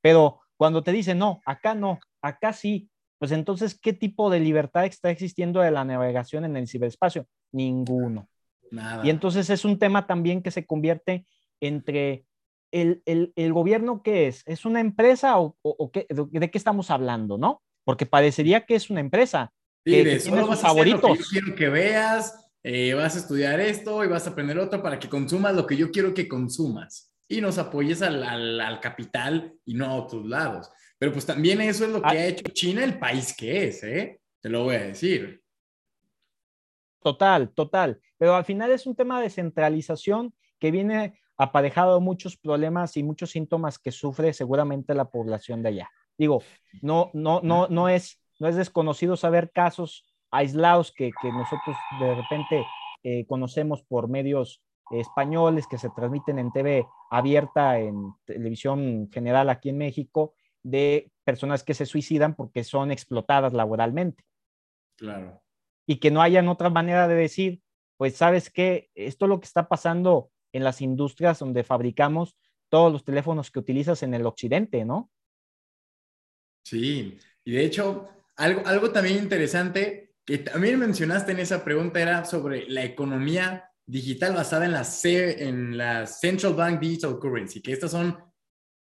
Pero cuando te dicen, no, acá no, acá sí, pues entonces, ¿qué tipo de libertad está existiendo de la navegación en el ciberespacio? Ninguno. Nada. Y entonces es un tema también que se convierte entre el, el, el gobierno que es, ¿es una empresa o, o, o qué, de, qué estamos hablando, no? Porque parecería que es una empresa. Sí, que, solo vas a hacer lo que favoritos. yo quiero que veas, eh, vas a estudiar esto y vas a aprender otro para que consumas lo que yo quiero que consumas y nos apoyes al, al, al capital y no a otros lados. Pero pues también eso es lo que Ah. ha hecho China el país que es, ¿eh? Te lo voy a decir. Total, total. Pero al final es un tema de centralización que viene aparejado muchos problemas y muchos síntomas que sufre seguramente la población de allá. Digo, no, no, no, no es, no es desconocido saber casos aislados que, que nosotros de repente eh, conocemos por medios españoles que se transmiten en TV abierta, en televisión general aquí en México, de personas que se suicidan porque son explotadas laboralmente Claro. y que no hayan otra manera de decir, pues sabes que esto es lo que está pasando en las industrias donde fabricamos todos los teléfonos que utilizas en el occidente, ¿no? Sí, y de hecho, algo, algo también interesante que también mencionaste en esa pregunta era sobre la economía digital basada en la, en la Central Bank Digital Currency, que estas son,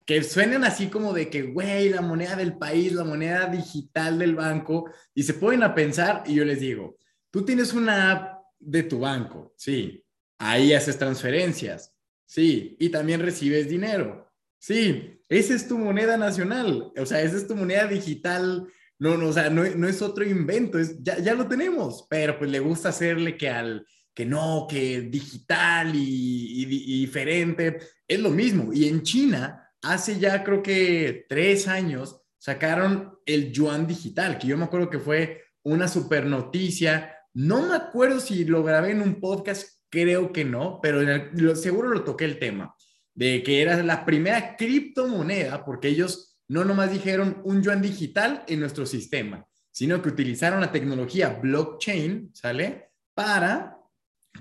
que suenan así como de que, güey, la moneda del país, la moneda digital del banco, y se pueden a pensar, y yo les digo, tú tienes una app de tu banco, sí, ahí haces transferencias, sí, y también recibes dinero, sí, esa es tu moneda nacional, o sea, esa es tu moneda digital, no, no, o sea, no, no es otro invento, es, ya, ya lo tenemos, pero pues le gusta hacerle que al que no, que digital y, y, y, diferente, es lo mismo. Y en China, hace ya creo que tres años, sacaron el yuan digital, que yo me acuerdo que fue una super noticia. No me acuerdo si lo grabé en un podcast, creo que no, pero seguro lo toqué el tema, de que era la primera criptomoneda, porque ellos no nomás dijeron un yuan digital en nuestro sistema, sino que utilizaron la tecnología blockchain, ¿sale? Para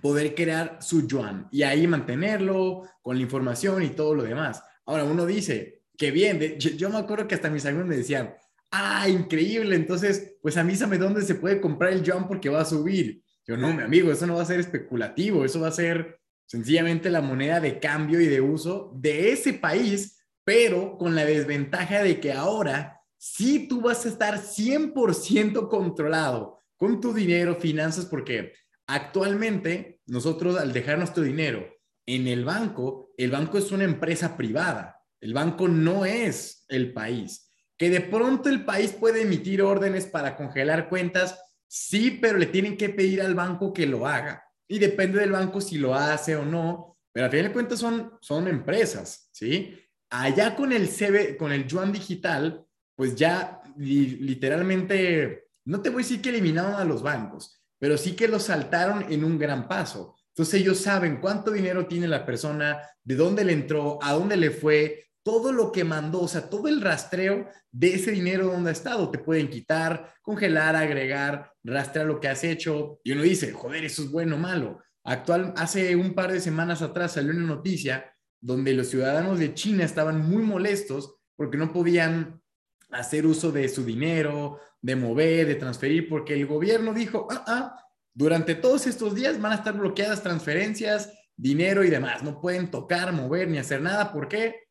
poder crear su yuan y ahí mantenerlo con la información y todo lo demás. Ahora uno dice, qué bien, yo, yo, me acuerdo que hasta mis amigos me decían, ah, increíble, entonces pues avísame dónde se puede comprar el yuan porque va a subir. Yo no, mi amigo, eso no va a ser especulativo, eso va a ser sencillamente la moneda de cambio y de uso de ese país, pero con la desventaja de que ahora sí tú vas a estar 100% controlado con tu dinero, finanzas, porque actualmente nosotros al dejar nuestro dinero en el banco, el banco es una empresa privada, el banco no es el país. Que de pronto el país puede emitir órdenes para congelar cuentas, sí, pero le tienen que pedir al banco que lo haga. Y depende del banco si lo hace o no, pero al final de cuentas son, son empresas, ¿sí? Allá con el, CB, con el yuan digital, pues ya li, literalmente, no te voy a decir que eliminaron a los bancos, pero sí que los saltaron en un gran paso. Entonces ellos saben cuánto dinero tiene la persona, de dónde le entró, a dónde le fue, todo lo que mandó, o sea, todo el rastreo de ese dinero donde ha estado. Te pueden quitar, congelar, agregar, rastrear lo que has hecho. Y uno dice, joder, eso es bueno o malo. Actual, hace un par de semanas atrás salió una noticia donde los ciudadanos de China estaban muy molestos porque no podían hacer uso de su dinero, de mover, de transferir, porque el gobierno dijo, ah, ah, durante todos estos días van a estar bloqueadas transferencias, dinero y demás. No pueden tocar, mover ni hacer nada. ¿Por qué?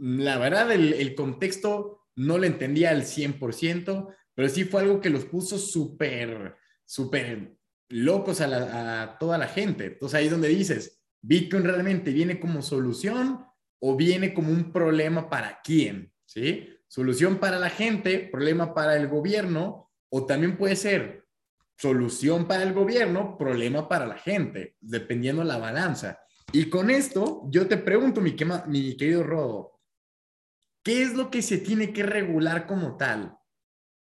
La verdad, el, contexto no lo entendía al 100%, pero sí fue algo que los puso súper, súper locos a, toda la gente. Entonces ahí es donde dices, Bitcoin realmente viene como solución o viene como un problema para quién, ¿sí? Solución para la gente, problema para el gobierno, o también puede ser solución para el gobierno, problema para la gente, dependiendo la balanza. Y con esto, yo te pregunto, mi, mi querido Rodo, ¿qué es lo que se tiene que regular como tal?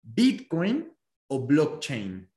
¿Bitcoin o blockchain?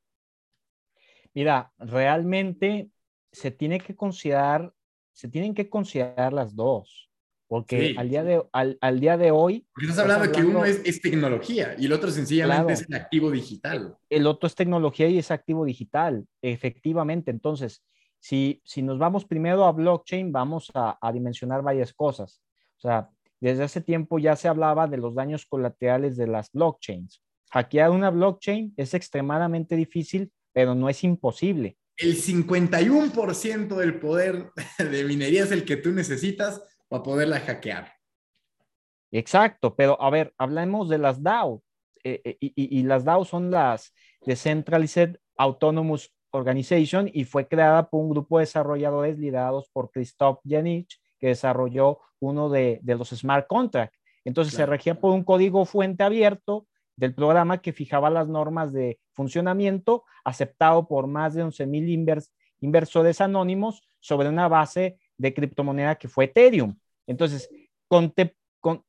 Mira, realmente se tiene que considerar, se tienen que considerar las dos. Porque al, día de, al, día de hoy... Porque estás hablando, que uno es, tecnología y el otro sencillamente es el activo digital. El otro es tecnología y es activo digital, efectivamente. Entonces, si, si nos vamos primero a blockchain, vamos a, a dimensionar varias cosas. O sea, desde hace tiempo ya se hablaba de los daños colaterales de las blockchains. Hackear una blockchain es extremadamente difícil, pero no es imposible. El 51% del poder de minería es el que tú necesitas para poderla hackear. Exacto, pero a ver, hablemos de las DAO. Eh, eh, y, las DAO son las Decentralized Autonomous Organization y fue creada por un grupo de desarrolladores liderados por Christoph Janich, que desarrolló uno de, los smart contracts. Entonces se regía por un código fuente abierto del programa que fijaba las normas de funcionamiento aceptado por más de 11 mil inversores anónimos sobre una base de criptomoneda que fue Ethereum. Entonces,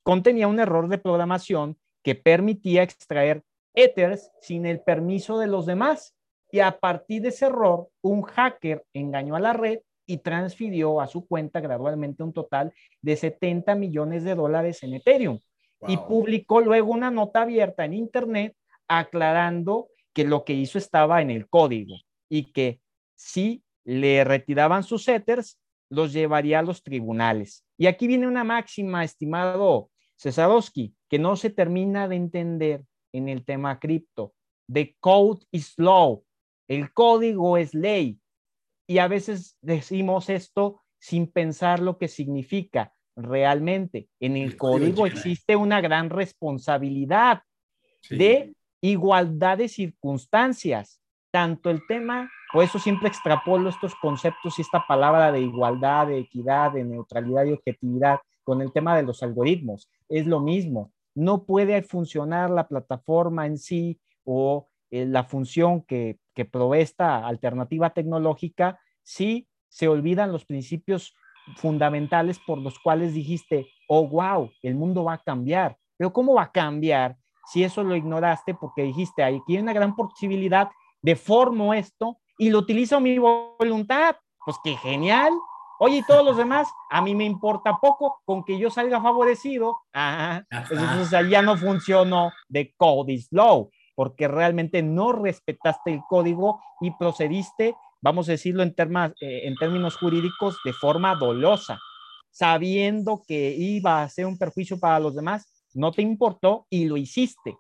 contenía un error de programación que permitía extraer Ethers sin el permiso de los demás. Y a partir de ese error, un hacker engañó a la red y transfirió a su cuenta gradualmente un total de 70 millones de dólares en Ethereum. Y publicó luego una nota abierta en Internet aclarando que lo que hizo estaba en el código y que si le retiraban sus Ethers, los llevaría a los tribunales. Y aquí viene una máxima, estimado Cesarowski, que no se termina de entender en el tema cripto. The code is law. El código es ley. Y a veces decimos esto sin pensar lo que significa realmente. En el, código existe una gran responsabilidad de igualdad de circunstancias. Tanto el tema por eso siempre extrapolo estos conceptos y esta palabra de igualdad, de equidad, de neutralidad y objetividad con el tema de los algoritmos. Es lo mismo. No puede funcionar la plataforma en sí o eh, la función que, que provee esta alternativa tecnológica si se olvidan los principios fundamentales por los cuales dijiste, oh, wow, el mundo va a cambiar. Pero ¿cómo va a cambiar si eso lo ignoraste porque dijiste, aquí hay una gran posibilidad, de formo esto y lo utilizo a mi voluntad. Pues qué genial. Oye, y todos los demás, a mí me importa poco con que yo salga favorecido. Ah, entonces ya no funcionó de code is law, porque realmente no respetaste el código y procediste, vamos a decirlo en, eh, en términos jurídicos, de forma dolosa, sabiendo que iba a ser un perjuicio para los demás, no te importó y lo hiciste.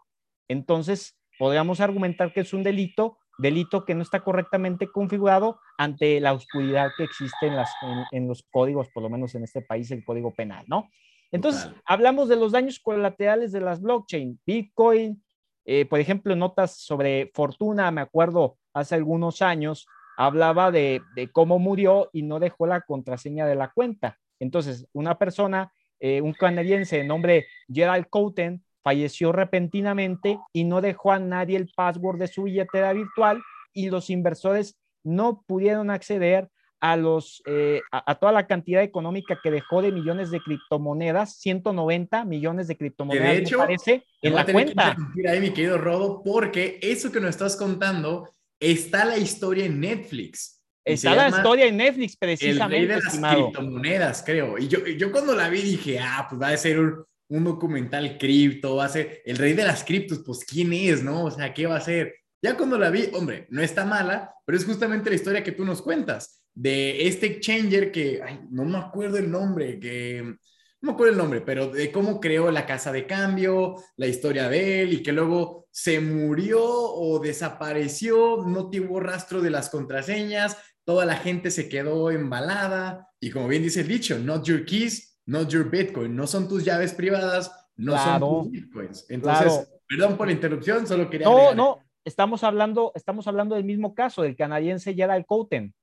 Entonces, podríamos argumentar que es un delito delito que no está correctamente configurado ante la oscuridad que existe en, las, en, los códigos, por lo menos en este país, el código penal, ¿no? Entonces, hablamos de los daños colaterales de las blockchain, Bitcoin, eh, por ejemplo, notas sobre Fortuna, me acuerdo hace algunos años, hablaba de, cómo murió y no dejó la contraseña de la cuenta. Entonces, una persona, eh, un canadiense de nombre Gerald Couten, falleció repentinamente y no dejó a nadie el password de su billetera virtual y los inversores no pudieron acceder a, los, eh, a, toda la cantidad económica que dejó de millones de criptomonedas, 190 millones de criptomonedas, de hecho, me parece, en la cuenta. Que ahí, mi querido Rodo, porque eso que nos estás contando está la historia en Netflix. Está la historia en Netflix, precisamente. El rey de las criptomonedas, creo. Y yo, yo cuando la vi dije, ah, pues va a ser un, un documental cripto, va a ser el rey de las criptos, pues quién es, ¿no? O sea, ¿qué va a ser? Ya cuando la vi, hombre, no está mala, pero es justamente la historia que tú nos cuentas de este exchanger que, ay, no me acuerdo el nombre, que no me acuerdo el nombre, pero de cómo creó la casa de cambio, la historia de él y que luego se murió o desapareció, no tuvo rastro de las contraseñas, toda la gente se quedó embalada y como bien dice el dicho, not your keys, not your Bitcoin, no son tus llaves privadas, no son tus Bitcoins. Entonces, perdón por la interrupción, solo quería... No, no, estamos hablando, estamos hablando del mismo caso, del canadiense Gerald Couten.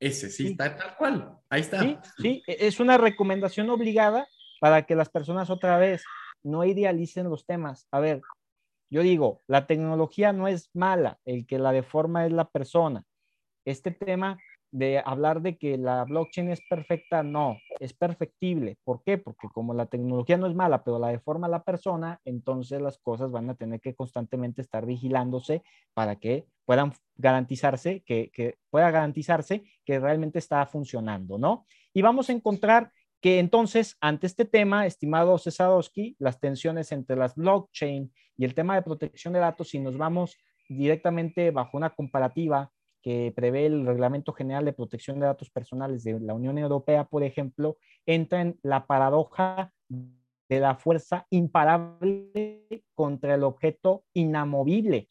Ese sí, está tal cual, ahí está. Sí, sí, e, es una recomendación obligada para que las personas otra vez no idealicen los temas. A ver, yo digo, la tecnología no es mala, el que la deforma es la persona. Este tema de hablar de que la blockchain es perfecta, no, es perfectible. ¿Por qué? Porque como la tecnología no es mala, pero la deforma la persona, entonces las cosas van a tener que constantemente estar vigilándose para que puedan garantizarse, que, que pueda garantizarse que realmente está funcionando, ¿no? Y vamos a encontrar que entonces, ante este tema, estimado Cesadowski, las tensiones entre las blockchain y el tema de protección de datos, si nos vamos directamente bajo una comparativa que prevé el Reglamento General de Protección de Datos Personales de la Unión Europea, por ejemplo, entra en la paradoja de la fuerza imparable contra el objeto inamovible.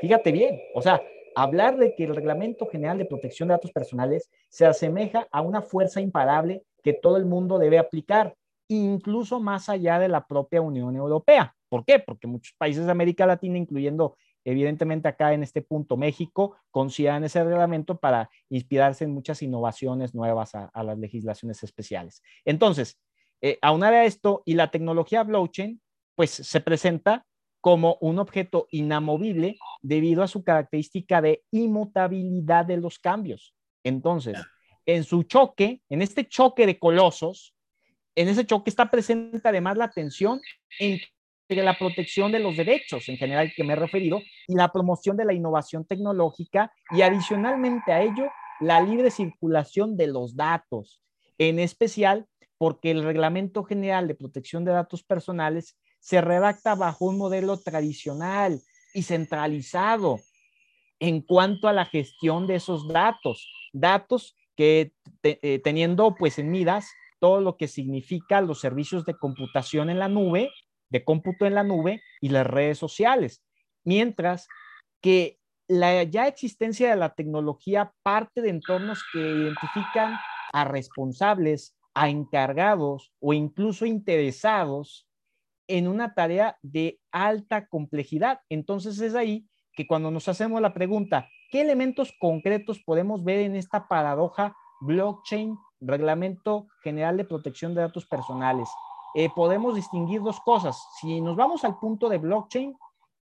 Fíjate bien, o sea, hablar de que el Reglamento General de Protección de Datos Personales se asemeja a una fuerza imparable que todo el mundo debe aplicar, incluso más allá de la propia Unión Europea. ¿Por qué? Porque muchos países de América Latina, incluyendo Evidentemente acá en este punto México consideran ese reglamento para inspirarse en muchas innovaciones nuevas a, las legislaciones especiales. Entonces, eh, aunado a esto y la tecnología blockchain, pues se presenta como un objeto inamovible debido a su característica de inmutabilidad de los cambios. Entonces, en su choque, en este choque de colosos, en ese choque está presente además la tensión entre la protección de los derechos en general que me he referido y la promoción de la innovación tecnológica y adicionalmente a ello la libre circulación de los datos, en especial porque el Reglamento General de Protección de Datos Personales se redacta bajo un modelo tradicional y centralizado en cuanto a la gestión de esos datos, datos que eh, teniendo pues en miras todo lo que significa los servicios de computación en la nube de cómputo en la nube y las redes sociales. Mientras que la ya existencia de la tecnología parte de entornos que identifican a responsables, a encargados o incluso interesados en una tarea de alta complejidad. Entonces es ahí que cuando nos hacemos la pregunta, ¿qué elementos concretos podemos ver en esta paradoja blockchain, reglamento general de protección de datos personales? Eh, podemos distinguir dos cosas. Si nos vamos al punto de blockchain,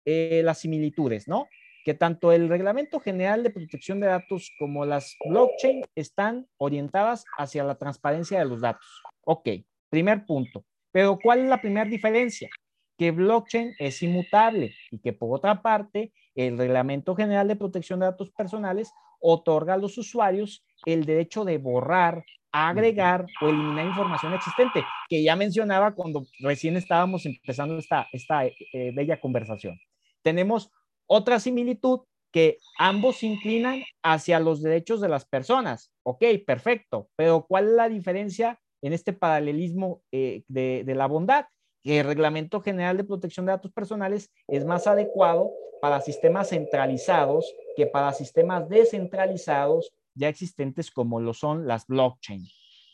eh, las similitudes, ¿no? Que tanto el Reglamento General de Protección de Datos como las blockchain están orientadas hacia la transparencia de los datos. Ok, primer punto. Pero ¿cuál es la primera diferencia? Que blockchain es inmutable y que por otra parte, el Reglamento General de Protección de Datos Personales otorga a los usuarios el derecho de borrar, agregar o eliminar información existente, que ya mencionaba cuando recién estábamos empezando esta, esta eh, bella conversación. Tenemos otra similitud que ambos inclinan hacia los derechos de las personas. Ok, perfecto, pero ¿cuál es la diferencia en este paralelismo eh, de, de la bondad? Que el Reglamento General de Protección de Datos Personales es más adecuado para sistemas centralizados que para sistemas descentralizados ya existentes como lo son las blockchain.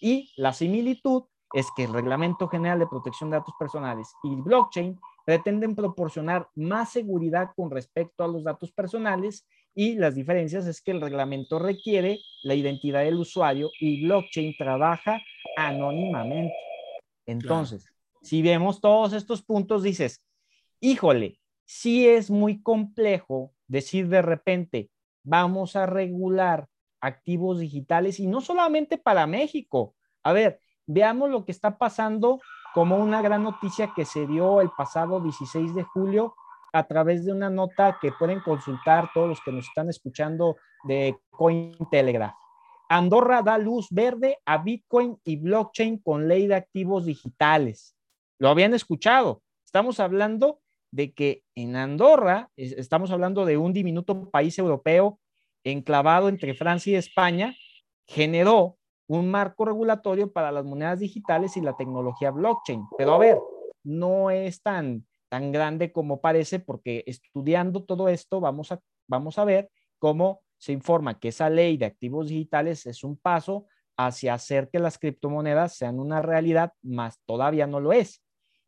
Y la similitud es que el Reglamento General de Protección de Datos Personales y blockchain pretenden proporcionar más seguridad con respecto a los datos personales y las diferencias es que el reglamento requiere la identidad del usuario y blockchain trabaja anónimamente. Entonces, si vemos todos estos puntos, dices, híjole, sí es muy complejo decir de repente, vamos a regular activos digitales y no solamente para México. A ver, veamos lo que está pasando como una gran noticia que se dio el pasado 16 de julio a través de una nota que pueden consultar todos los que nos están escuchando de Cointelegraph. Andorra da luz verde a Bitcoin y blockchain con ley de activos digitales. ¿Lo habían escuchado? Estamos hablando de que en Andorra, estamos hablando de un diminuto país europeo enclavado entre Francia y España, generó un marco regulatorio para las monedas digitales y la tecnología blockchain. Pero a ver, no es tan, tan grande como parece porque estudiando todo esto vamos a, vamos a ver cómo se informa que esa ley de activos digitales es un paso hacia hacer que las criptomonedas sean una realidad, más todavía no lo es.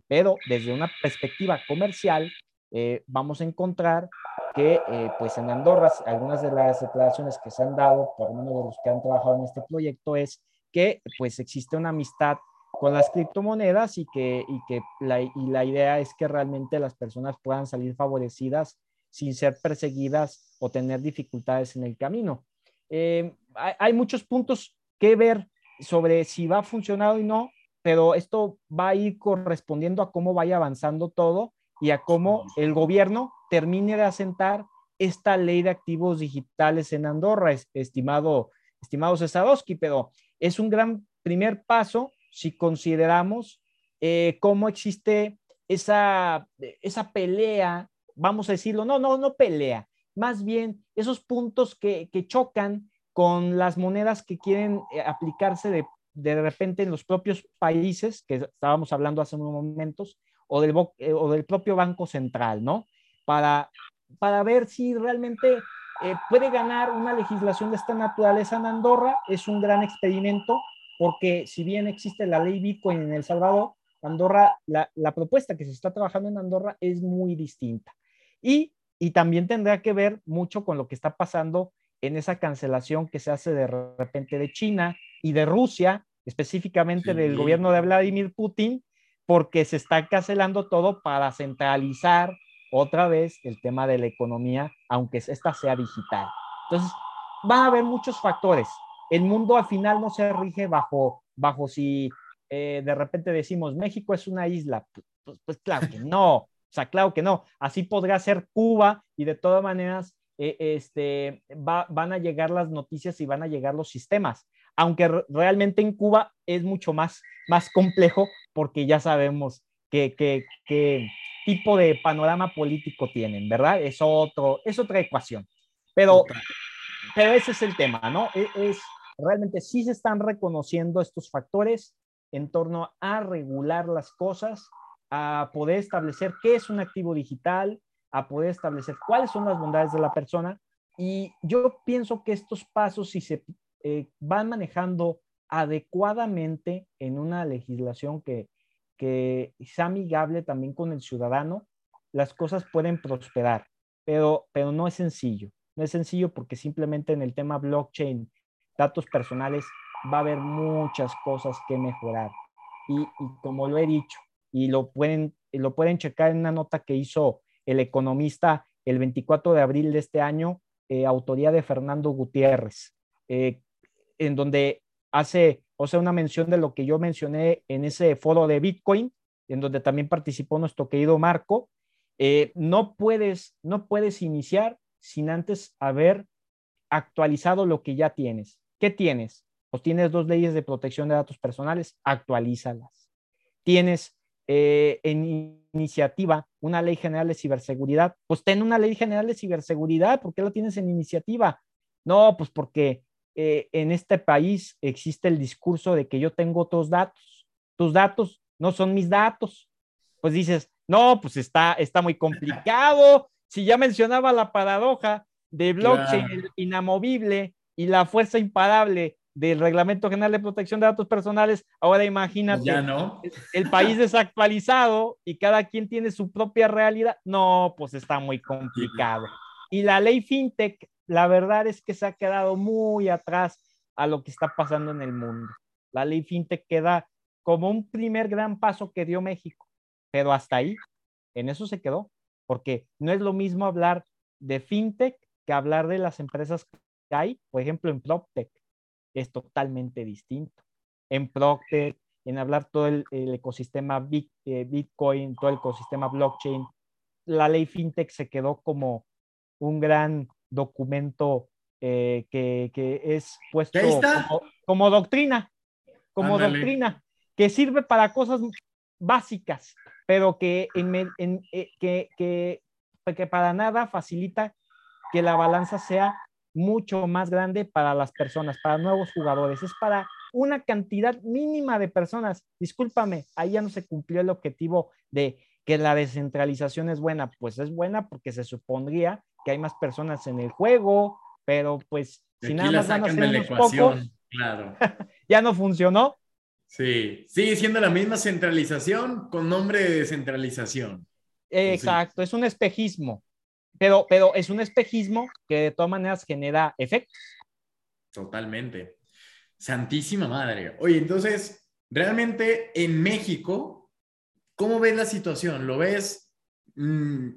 Pero desde una perspectiva comercial, eh, vamos a encontrar que eh, pues en Andorra algunas de las declaraciones que se han dado, por menos de los que han trabajado en este proyecto, es que pues existe una amistad con las criptomonedas y que, y que la, y la idea es que realmente las personas puedan salir favorecidas sin ser perseguidas o tener dificultades en el camino. Eh, hay, hay, muchos puntos que ver sobre si va a funcionar o no, pero esto va a ir correspondiendo a cómo vaya avanzando todo y a cómo el gobierno termine de asentar esta ley de activos digitales en Andorra, estimado, estimado Cesarowski, pero es un gran primer paso si consideramos eh, cómo existe esa, esa pelea, vamos a decirlo, no, no, no pelea, más bien esos puntos que, que chocan con las monedas que quieren eh, aplicarse de, de repente en los propios países, que estábamos hablando hace unos momentos, o del, eh, o del propio Banco Central, ¿no? Para, para ver si realmente eh, puede ganar una legislación de esta naturaleza en Andorra. Es un gran experimento porque si bien existe la ley Bitcoin en El Salvador, Andorra, la, la propuesta que se está trabajando en Andorra es muy distinta. Y, y también tendrá que ver mucho con lo que está pasando en esa cancelación que se hace de repente de China y de Rusia, específicamente sí. del gobierno de Vladimir Putin, porque se está cancelando todo para centralizar otra vez el tema de la economía, aunque esta sea digital. Entonces, van a haber muchos factores. El mundo al final no se rige bajo, bajo si eh, de repente decimos México es una isla. Pues, pues, claro que no, o sea, claro que no. Así podría ser Cuba y de todas maneras eh, este, va, van a llegar las noticias y van a llegar los sistemas aunque realmente en Cuba es mucho más, más complejo porque ya sabemos qué que, que tipo de panorama político tienen, ¿verdad? Es, otro, es otra ecuación. Pero, pero ese es el tema, ¿no? Es, es, realmente sí se están reconociendo estos factores en torno a regular las cosas, a poder establecer qué es un activo digital, a poder establecer cuáles son las bondades de la persona. Y yo pienso que estos pasos, si se eh, van manejando adecuadamente en una legislación que, que sea amigable también con el ciudadano, las cosas pueden prosperar, pero, pero no es sencillo. No es sencillo porque simplemente en el tema blockchain, datos personales, va a haber muchas cosas que mejorar. Y, como lo he dicho, y lo pueden, lo pueden checar en una nota que hizo el economista el 24 de abril de este año, eh, autoría de Fernando Gutiérrez, eh, en donde hace, o sea, una mención de lo que yo mencioné en ese foro de Bitcoin, en donde también participó nuestro querido Marco. Eh, no, puedes, no puedes iniciar sin antes haber actualizado lo que ya tienes. ¿Qué tienes? Pues tienes dos leyes de protección de datos personales, actualízalas. Tienes eh, en iniciativa una ley general de ciberseguridad, pues ten una ley general de ciberseguridad, ¿por qué la tienes en iniciativa? No, pues porque eh, en este país existe el discurso de que yo tengo otros datos, tus datos no son mis datos. Pues dices, no, pues está, está muy complicado. Si ya mencionaba la paradoja de blockchain claro. inamovible y la fuerza imparable del Reglamento General de Protección de Datos Personales, ahora imagínate ya no. el, el país desactualizado y cada quien tiene su propia realidad. No, pues está muy complicado. Y la ley FinTech la verdad es que se ha quedado muy atrás a lo que está pasando en el mundo. La ley fintech queda como un primer gran paso que dio México, pero hasta ahí, en eso se quedó, porque no es lo mismo hablar de fintech que hablar de las empresas que hay, por ejemplo, en PropTech, es totalmente distinto. En PropTech, en hablar todo el, ecosistema eh, Bitcoin, todo el ecosistema blockchain, la ley fintech se quedó como un gran documento eh, que, que, es puesto como, como, doctrina, como Ándale. doctrina, que sirve para cosas básicas, pero que, en, en, eh, que, que, que para nada facilita que la balanza sea mucho más grande para las personas, para nuevos jugadores. Es para una cantidad mínima de personas. Discúlpame, ahí ya no se cumplió el objetivo de que la descentralización es buena. Pues es buena porque se supondría que hay más personas en el juego, pero pues si nada más van a ser unos pocos, claro. ya no funcionó. Sí, sigue siendo la misma centralización con nombre de descentralización. Exacto, es un espejismo, pero, pero es un espejismo que de todas maneras genera efecto. Totalmente. Santísima madre. Oye, entonces, realmente en México, ¿cómo ves la situación? ¿Lo ves, mmm,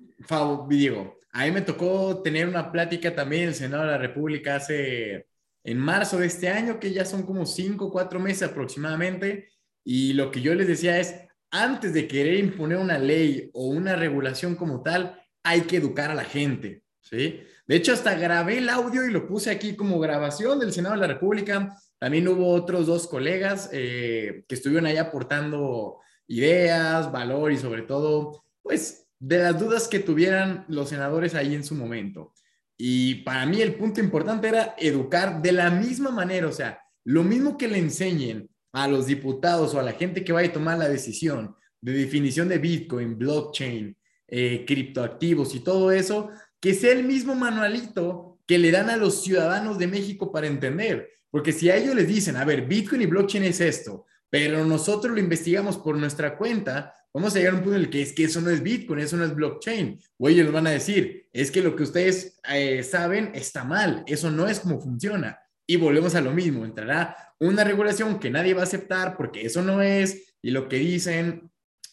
Diego? A mí me tocó tener una plática también en el Senado de la República hace, en marzo de este año, que ya son como cinco o cuatro meses aproximadamente, y lo que yo les decía es, antes de querer imponer una ley o una regulación como tal, hay que educar a la gente, ¿sí? De hecho, hasta grabé el audio y lo puse aquí como grabación del Senado de la República. También hubo otros dos colegas eh, que estuvieron ahí aportando ideas, valor y sobre todo, pues, de las dudas que tuvieran los senadores ahí en su momento. Y para mí el punto importante era educar de la misma manera, o sea, lo mismo que le enseñen a los diputados o a la gente que vaya a tomar la decisión de definición de Bitcoin, blockchain, eh, criptoactivos y todo eso, que sea el mismo manualito que le dan a los ciudadanos de México para entender. Porque si a ellos les dicen, a ver, Bitcoin y blockchain es esto, pero nosotros lo investigamos por nuestra cuenta, vamos a llegar a un punto en el que es que eso no es Bitcoin, eso no es blockchain. O ellos van a decir, es que lo que ustedes eh, saben está mal, eso no es como funciona. Y volvemos a lo mismo, entrará una regulación que nadie va a aceptar porque eso no es, y lo que dicen,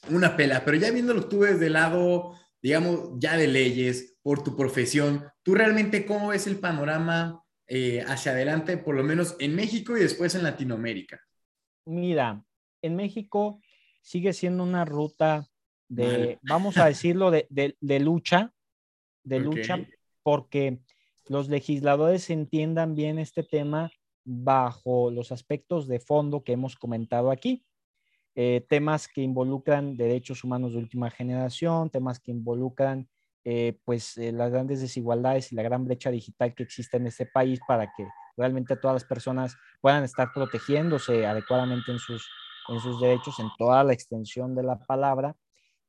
una pela. Pero ya viéndolo tú desde el lado, digamos, ya de leyes, por tu profesión, ¿tú realmente cómo ves el panorama eh, hacia adelante, por lo menos en México y después en Latinoamérica? Mira, en México sigue siendo una ruta de, vamos a decirlo, de, lucha, de lucha, porque los legisladores entiendan bien este tema bajo los aspectos de fondo que hemos comentado aquí. Eh, temas que involucran derechos humanos de última generación, temas que involucran eh, pues eh, las grandes desigualdades y la gran brecha digital que existe en este país para que realmente todas las personas puedan estar protegiéndose adecuadamente en sus en sus derechos en toda la extensión de la palabra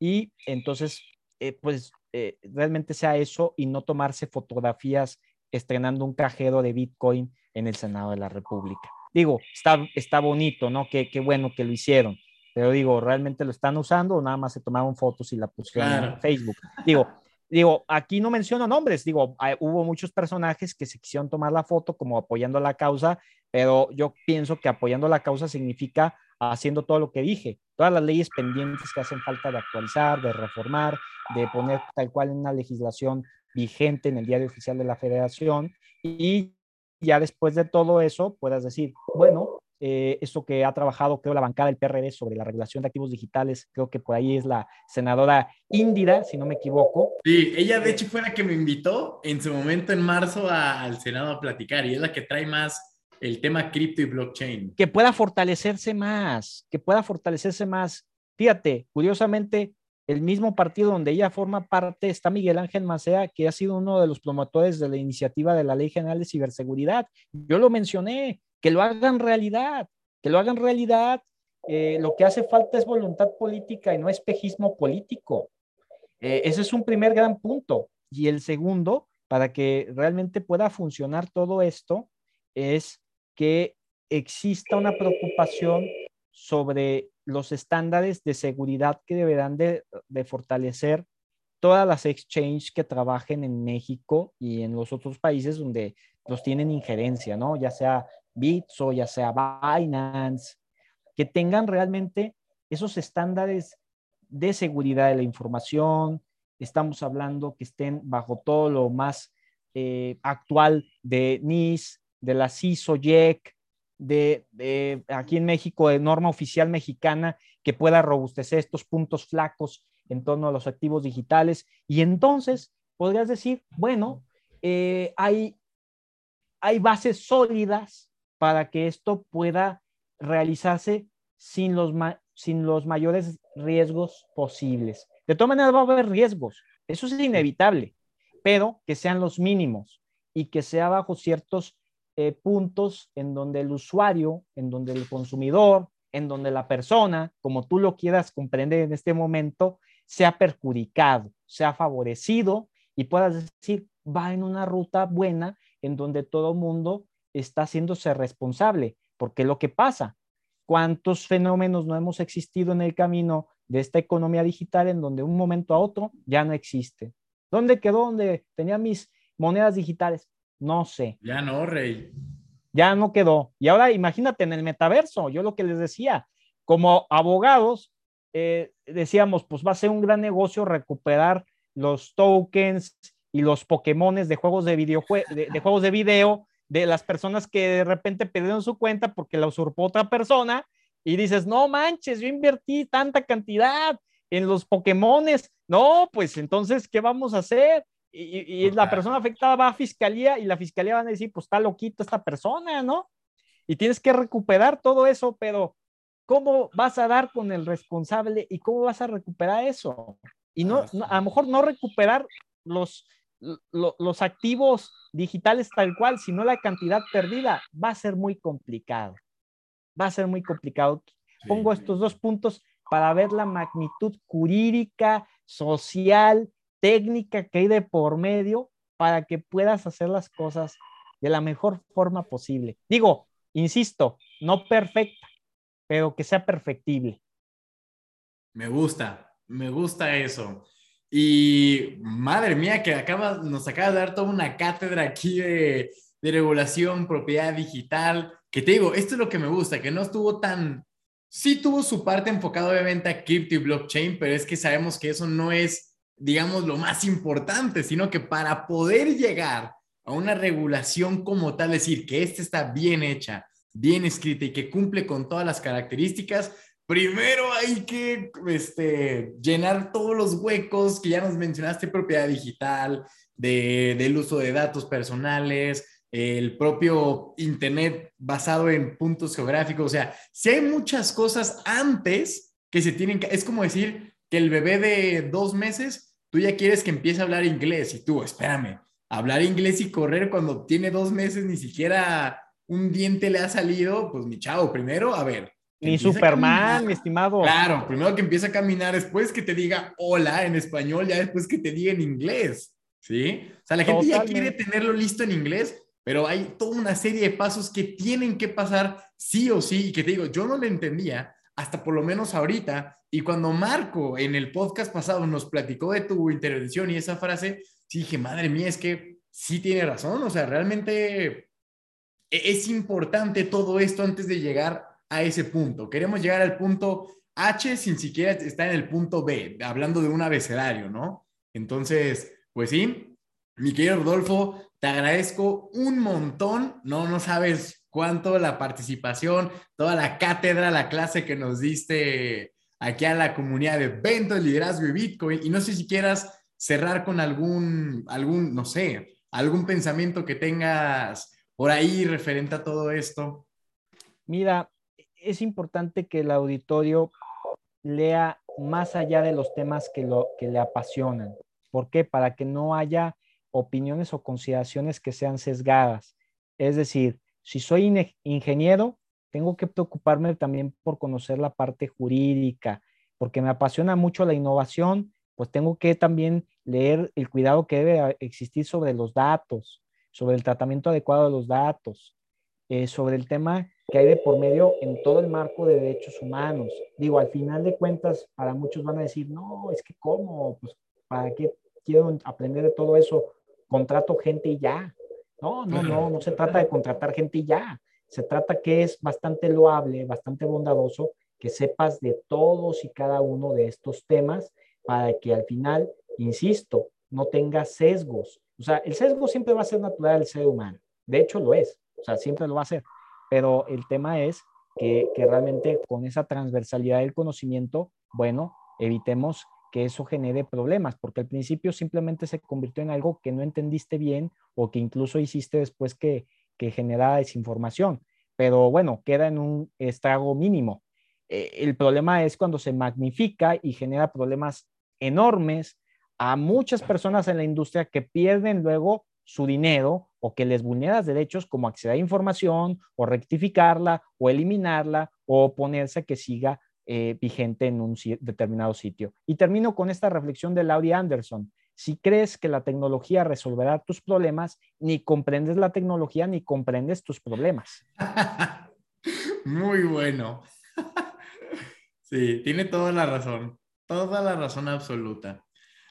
y entonces, eh, pues eh, realmente sea eso y no tomarse fotografías estrenando un cajero de Bitcoin en el Senado de la República. Digo, está, está bonito, ¿no? Qué, qué bueno que lo hicieron, pero digo, ¿realmente lo están usando o nada más se tomaron fotos y la pusieron en Facebook? Digo, digo, aquí no menciono nombres, digo, hubo muchos personajes que se quisieron tomar la foto como apoyando la causa, pero yo pienso que apoyando la causa significa haciendo todo lo que dije, todas las leyes pendientes que hacen falta de actualizar, de reformar, de poner tal cual una legislación vigente en el diario oficial de la federación y ya después de todo eso puedas decir, bueno, eh, esto que ha trabajado, creo, la bancada del PRD sobre la regulación de activos digitales, creo que por ahí es la senadora Índira, si no me equivoco. Sí, ella de hecho fue la que me invitó en su momento en marzo al Senado a platicar y es la que trae más el tema cripto y blockchain. Que pueda fortalecerse más, que pueda fortalecerse más. Fíjate, curiosamente, el mismo partido donde ella forma parte está Miguel Ángel Macea, que ha sido uno de los promotores de la iniciativa de la Ley General de Ciberseguridad. Yo lo mencioné, que lo hagan realidad, que lo hagan realidad. Eh, lo que hace falta es voluntad política y no espejismo político. Eh, ese es un primer gran punto. Y el segundo, para que realmente pueda funcionar todo esto, es que exista una preocupación sobre los estándares de seguridad que deberán de, fortalecer todas las exchanges que trabajen en México y en los otros países donde los tienen injerencia, ¿no? Ya sea Bitso, ya sea Binance, que tengan realmente esos estándares de seguridad de la información. Estamos hablando que estén bajo todo lo más eh, actual de NIS, de la CISO JEC, de, aquí en México, de norma oficial mexicana que pueda robustecer estos puntos flacos en torno a los activos digitales. Y entonces podrías decir, bueno, eh, hay, hay bases sólidas para que esto pueda realizarse sin los, sin los mayores riesgos posibles. De todas maneras va a haber riesgos, eso es inevitable, pero que sean los mínimos y que sea bajo ciertos eh, puntos en donde el usuario, en donde el consumidor, en donde la persona, como tú lo quieras comprender en este momento, sea perjudicado, sea favorecido y puedas decir, va en una ruta buena en donde todo mundo está haciéndose responsable. porque lo que pasa, ¿cuántos fenómenos no hemos existido en el camino de esta economía digital en donde un momento a otro ya no existe? ¿Dónde quedó donde tenía mis monedas digitales? No sé. Ya no, Rey. Ya no quedó. Y ahora imagínate en el metaverso, yo lo que les decía, como abogados, eh, decíamos, pues va a ser un gran negocio recuperar los tokens y los Pokémones de juegos de, de, juegos de video de las personas que de repente perdieron su cuenta porque la usurpó otra persona y dices, no manches, yo invertí tanta cantidad en los Pokémones. No, pues entonces, ¿qué vamos a hacer? Y, la persona afectada va a fiscalía y la fiscalía va a decir, pues está loquito esta persona, ¿no? Y tienes que recuperar todo eso, pero ¿cómo vas a dar con el responsable y cómo vas a recuperar eso? Y no, a lo mejor no recuperar los, los activos digitales tal cual, sino la cantidad perdida, va a ser muy complicado. Va a ser muy complicado. Pongo estos dos puntos para ver la magnitud jurídica, social, técnica que hay de por medio para que puedas hacer las cosas de la mejor forma posible. Digo, insisto, no perfecta, pero que sea perfectible. Me gusta, me gusta eso. Y madre mía, que acaba, nos acaba de dar toda una cátedra aquí de, regulación, propiedad digital, que te digo, esto es lo que me gusta, que no estuvo tan, sí tuvo su parte enfocada obviamente a cripto y blockchain, pero es que sabemos que eso no es digamos, lo más importante, sino que para poder llegar a una regulación como tal, decir que esta está bien hecha, bien escrita y que cumple con todas las características, primero hay que este, llenar todos los huecos que ya nos mencionaste, propiedad digital, de, del uso de datos personales, el propio Internet basado en puntos geográficos, o sea, si hay muchas cosas antes que se tienen que, es como decir que el bebé de dos meses tú ya quieres que empiece a hablar inglés y tú, espérame, hablar inglés y correr cuando tiene dos meses ni siquiera un diente le ha salido, pues mi chavo, primero, a ver. Ni Superman, mi estimado. Claro, primero que empiece a caminar, después que te diga hola en español, ya después que te diga en inglés, ¿sí? O sea, la gente ya quiere tenerlo listo en inglés, pero hay toda una serie de pasos que tienen que pasar sí o sí, y que te digo, yo no le entendía hasta por lo menos ahorita, y cuando Marco en el podcast pasado nos platicó de tu intervención y esa frase, sí dije, madre mía, es que sí tiene razón, o sea, realmente e-, es importante todo esto antes de llegar a ese punto. Queremos llegar al punto H sin siquiera estar en el punto B, hablando de un abecedario, ¿no? Entonces, pues sí, mi querido Rodolfo, te agradezco un montón, no, no sabes cuánto la participación, toda la cátedra, la clase que nos diste aquí a la comunidad de ventas, liderazgo y Bitcoin. Y no sé si quieras cerrar con algún, algún, no sé, algún pensamiento que tengas por ahí referente a todo esto. Mira, es importante que el auditorio lea más allá de los temas que, lo, que le apasionan. ¿Por qué? Para que no haya opiniones o consideraciones que sean sesgadas. Es decir, si soy ingeniero, tengo que preocuparme también por conocer la parte jurídica, porque me apasiona mucho la innovación, pues tengo que también leer el cuidado que debe existir sobre los datos, sobre el tratamiento adecuado de los datos, eh, sobre el tema que hay de por medio en todo el marco de derechos humanos. Digo, al final de cuentas, para muchos van a decir, no, es que cómo, pues, ¿para qué quiero aprender de todo eso? Contrato gente y ya. No, no, no, no se trata de contratar gente y ya. Se trata que es bastante loable, bastante bondadoso que sepas de todos y cada uno de estos temas para que al final, insisto, no tengas sesgos. O sea, el sesgo siempre va a ser natural del ser humano. De hecho, lo es. O sea, siempre lo va a ser. Pero el tema es que, que realmente con esa transversalidad del conocimiento, bueno, evitemos que eso genere problemas, porque al principio simplemente se convirtió en algo que no entendiste bien o que incluso hiciste después que, que generara desinformación. Pero bueno, queda en un estrago mínimo. Eh, el problema es cuando se magnifica y genera problemas enormes a muchas personas en la industria que pierden luego su dinero o que les vulneras derechos como acceder a información o rectificarla o eliminarla o oponerse a que siga eh, vigente en un determinado sitio. Y termino con esta reflexión de Laurie Anderson. Si crees que la tecnología resolverá tus problemas, ni comprendes la tecnología ni comprendes tus problemas. Muy bueno. Sí, tiene toda la razón, toda la razón absoluta.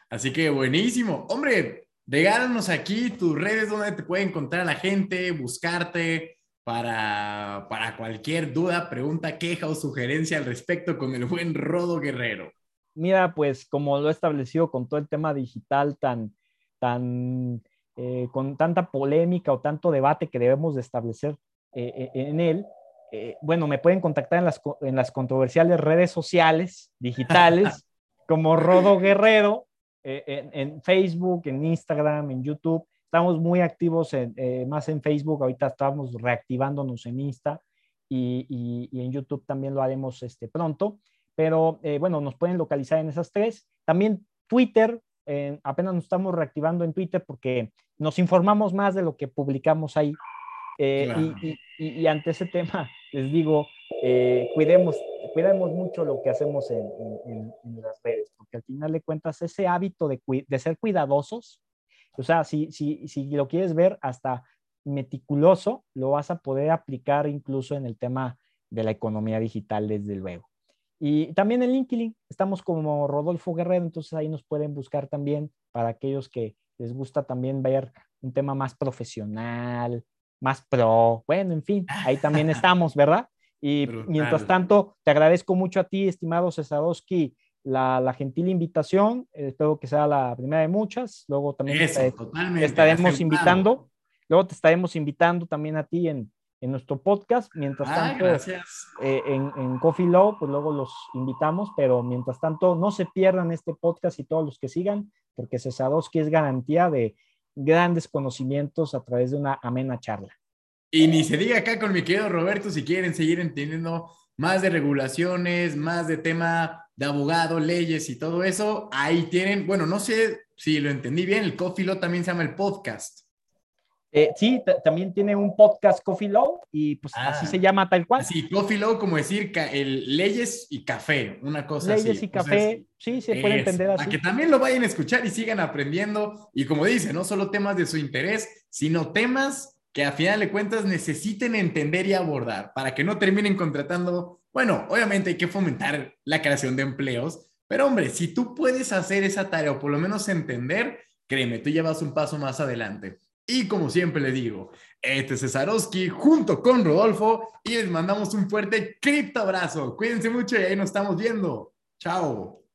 Así que buenísimo. Hombre, regálanos aquí tus redes donde te puede encontrar la gente, buscarte para, para cualquier duda, pregunta, queja o sugerencia al respecto con el buen Rodo Guerrero. Mira, pues como lo he establecido con todo el tema digital tan, tan, eh, con tanta polémica o tanto debate que debemos de establecer eh, eh, en él, bueno, me pueden contactar en las, en las controversiales redes sociales digitales como Rodo Guerrero, en, Facebook, en Instagram, en YouTube. Estamos muy activos más en Facebook, ahorita estamos reactivándonos en Insta y, y, en YouTube también lo haremos este, pronto pero bueno, nos pueden localizar en esas tres. También Twitter, apenas nos estamos reactivando en Twitter porque nos informamos más de lo que publicamos ahí. Eh, y, ante ese tema, les digo, eh, cuidemos, cuidemos mucho lo que hacemos en, las redes, porque al final de cuentas ese hábito de, de ser cuidadosos, o sea, si, si, si lo quieres ver hasta meticuloso, lo vas a poder aplicar incluso en el tema de la economía digital, desde luego. Y también en LinkedIn estamos como Rodolfo Guerrero, entonces ahí nos pueden buscar también para aquellos que les gusta también ver un tema más profesional, más pro, bueno, en fin, ahí también estamos, ¿verdad? Y mientras tanto, te agradezco mucho a ti, estimado Cesarowski, la, la gentil invitación, espero que sea la primera de muchas, luego también te, estaremos invitando, luego te estaremos invitando también a ti en, en nuestro podcast. Mientras ah, tanto, eh, en, en, Coffee Law, pues luego los invitamos, pero mientras tanto, no se pierdan este podcast y todos los que sigan, porque Cesadowski es garantía de grandes conocimientos a través de una amena charla. Y ni se diga acá con mi querido Roberto, si quieren seguir entendiendo más de regulaciones, más de tema de abogado, leyes y todo eso, ahí tienen, bueno, no sé si lo entendí bien, el Coffee Law también se llama el podcast. Eh, sí, también tiene un podcast Coffee Law y pues así ah. se llama tal cual. Sí, Coffee Law como decir el leyes y café, una cosa así. Leyes y café, sí, se puede entender así. A que también lo vayan a escuchar y sigan aprendiendo y como dice, no solo temas de su interés, sino temas que a final de cuentas necesiten entender y abordar para que no terminen contratando, bueno, obviamente hay que fomentar la creación de empleos, pero hombre, si tú puedes hacer esa tarea o por lo menos entender, créeme, tú llevas un paso más adelante. Y como siempre le digo, este es Cesarowski junto con Rodolfo y les mandamos un fuerte cripto abrazo. Cuídense mucho y ahí nos estamos viendo. Chao.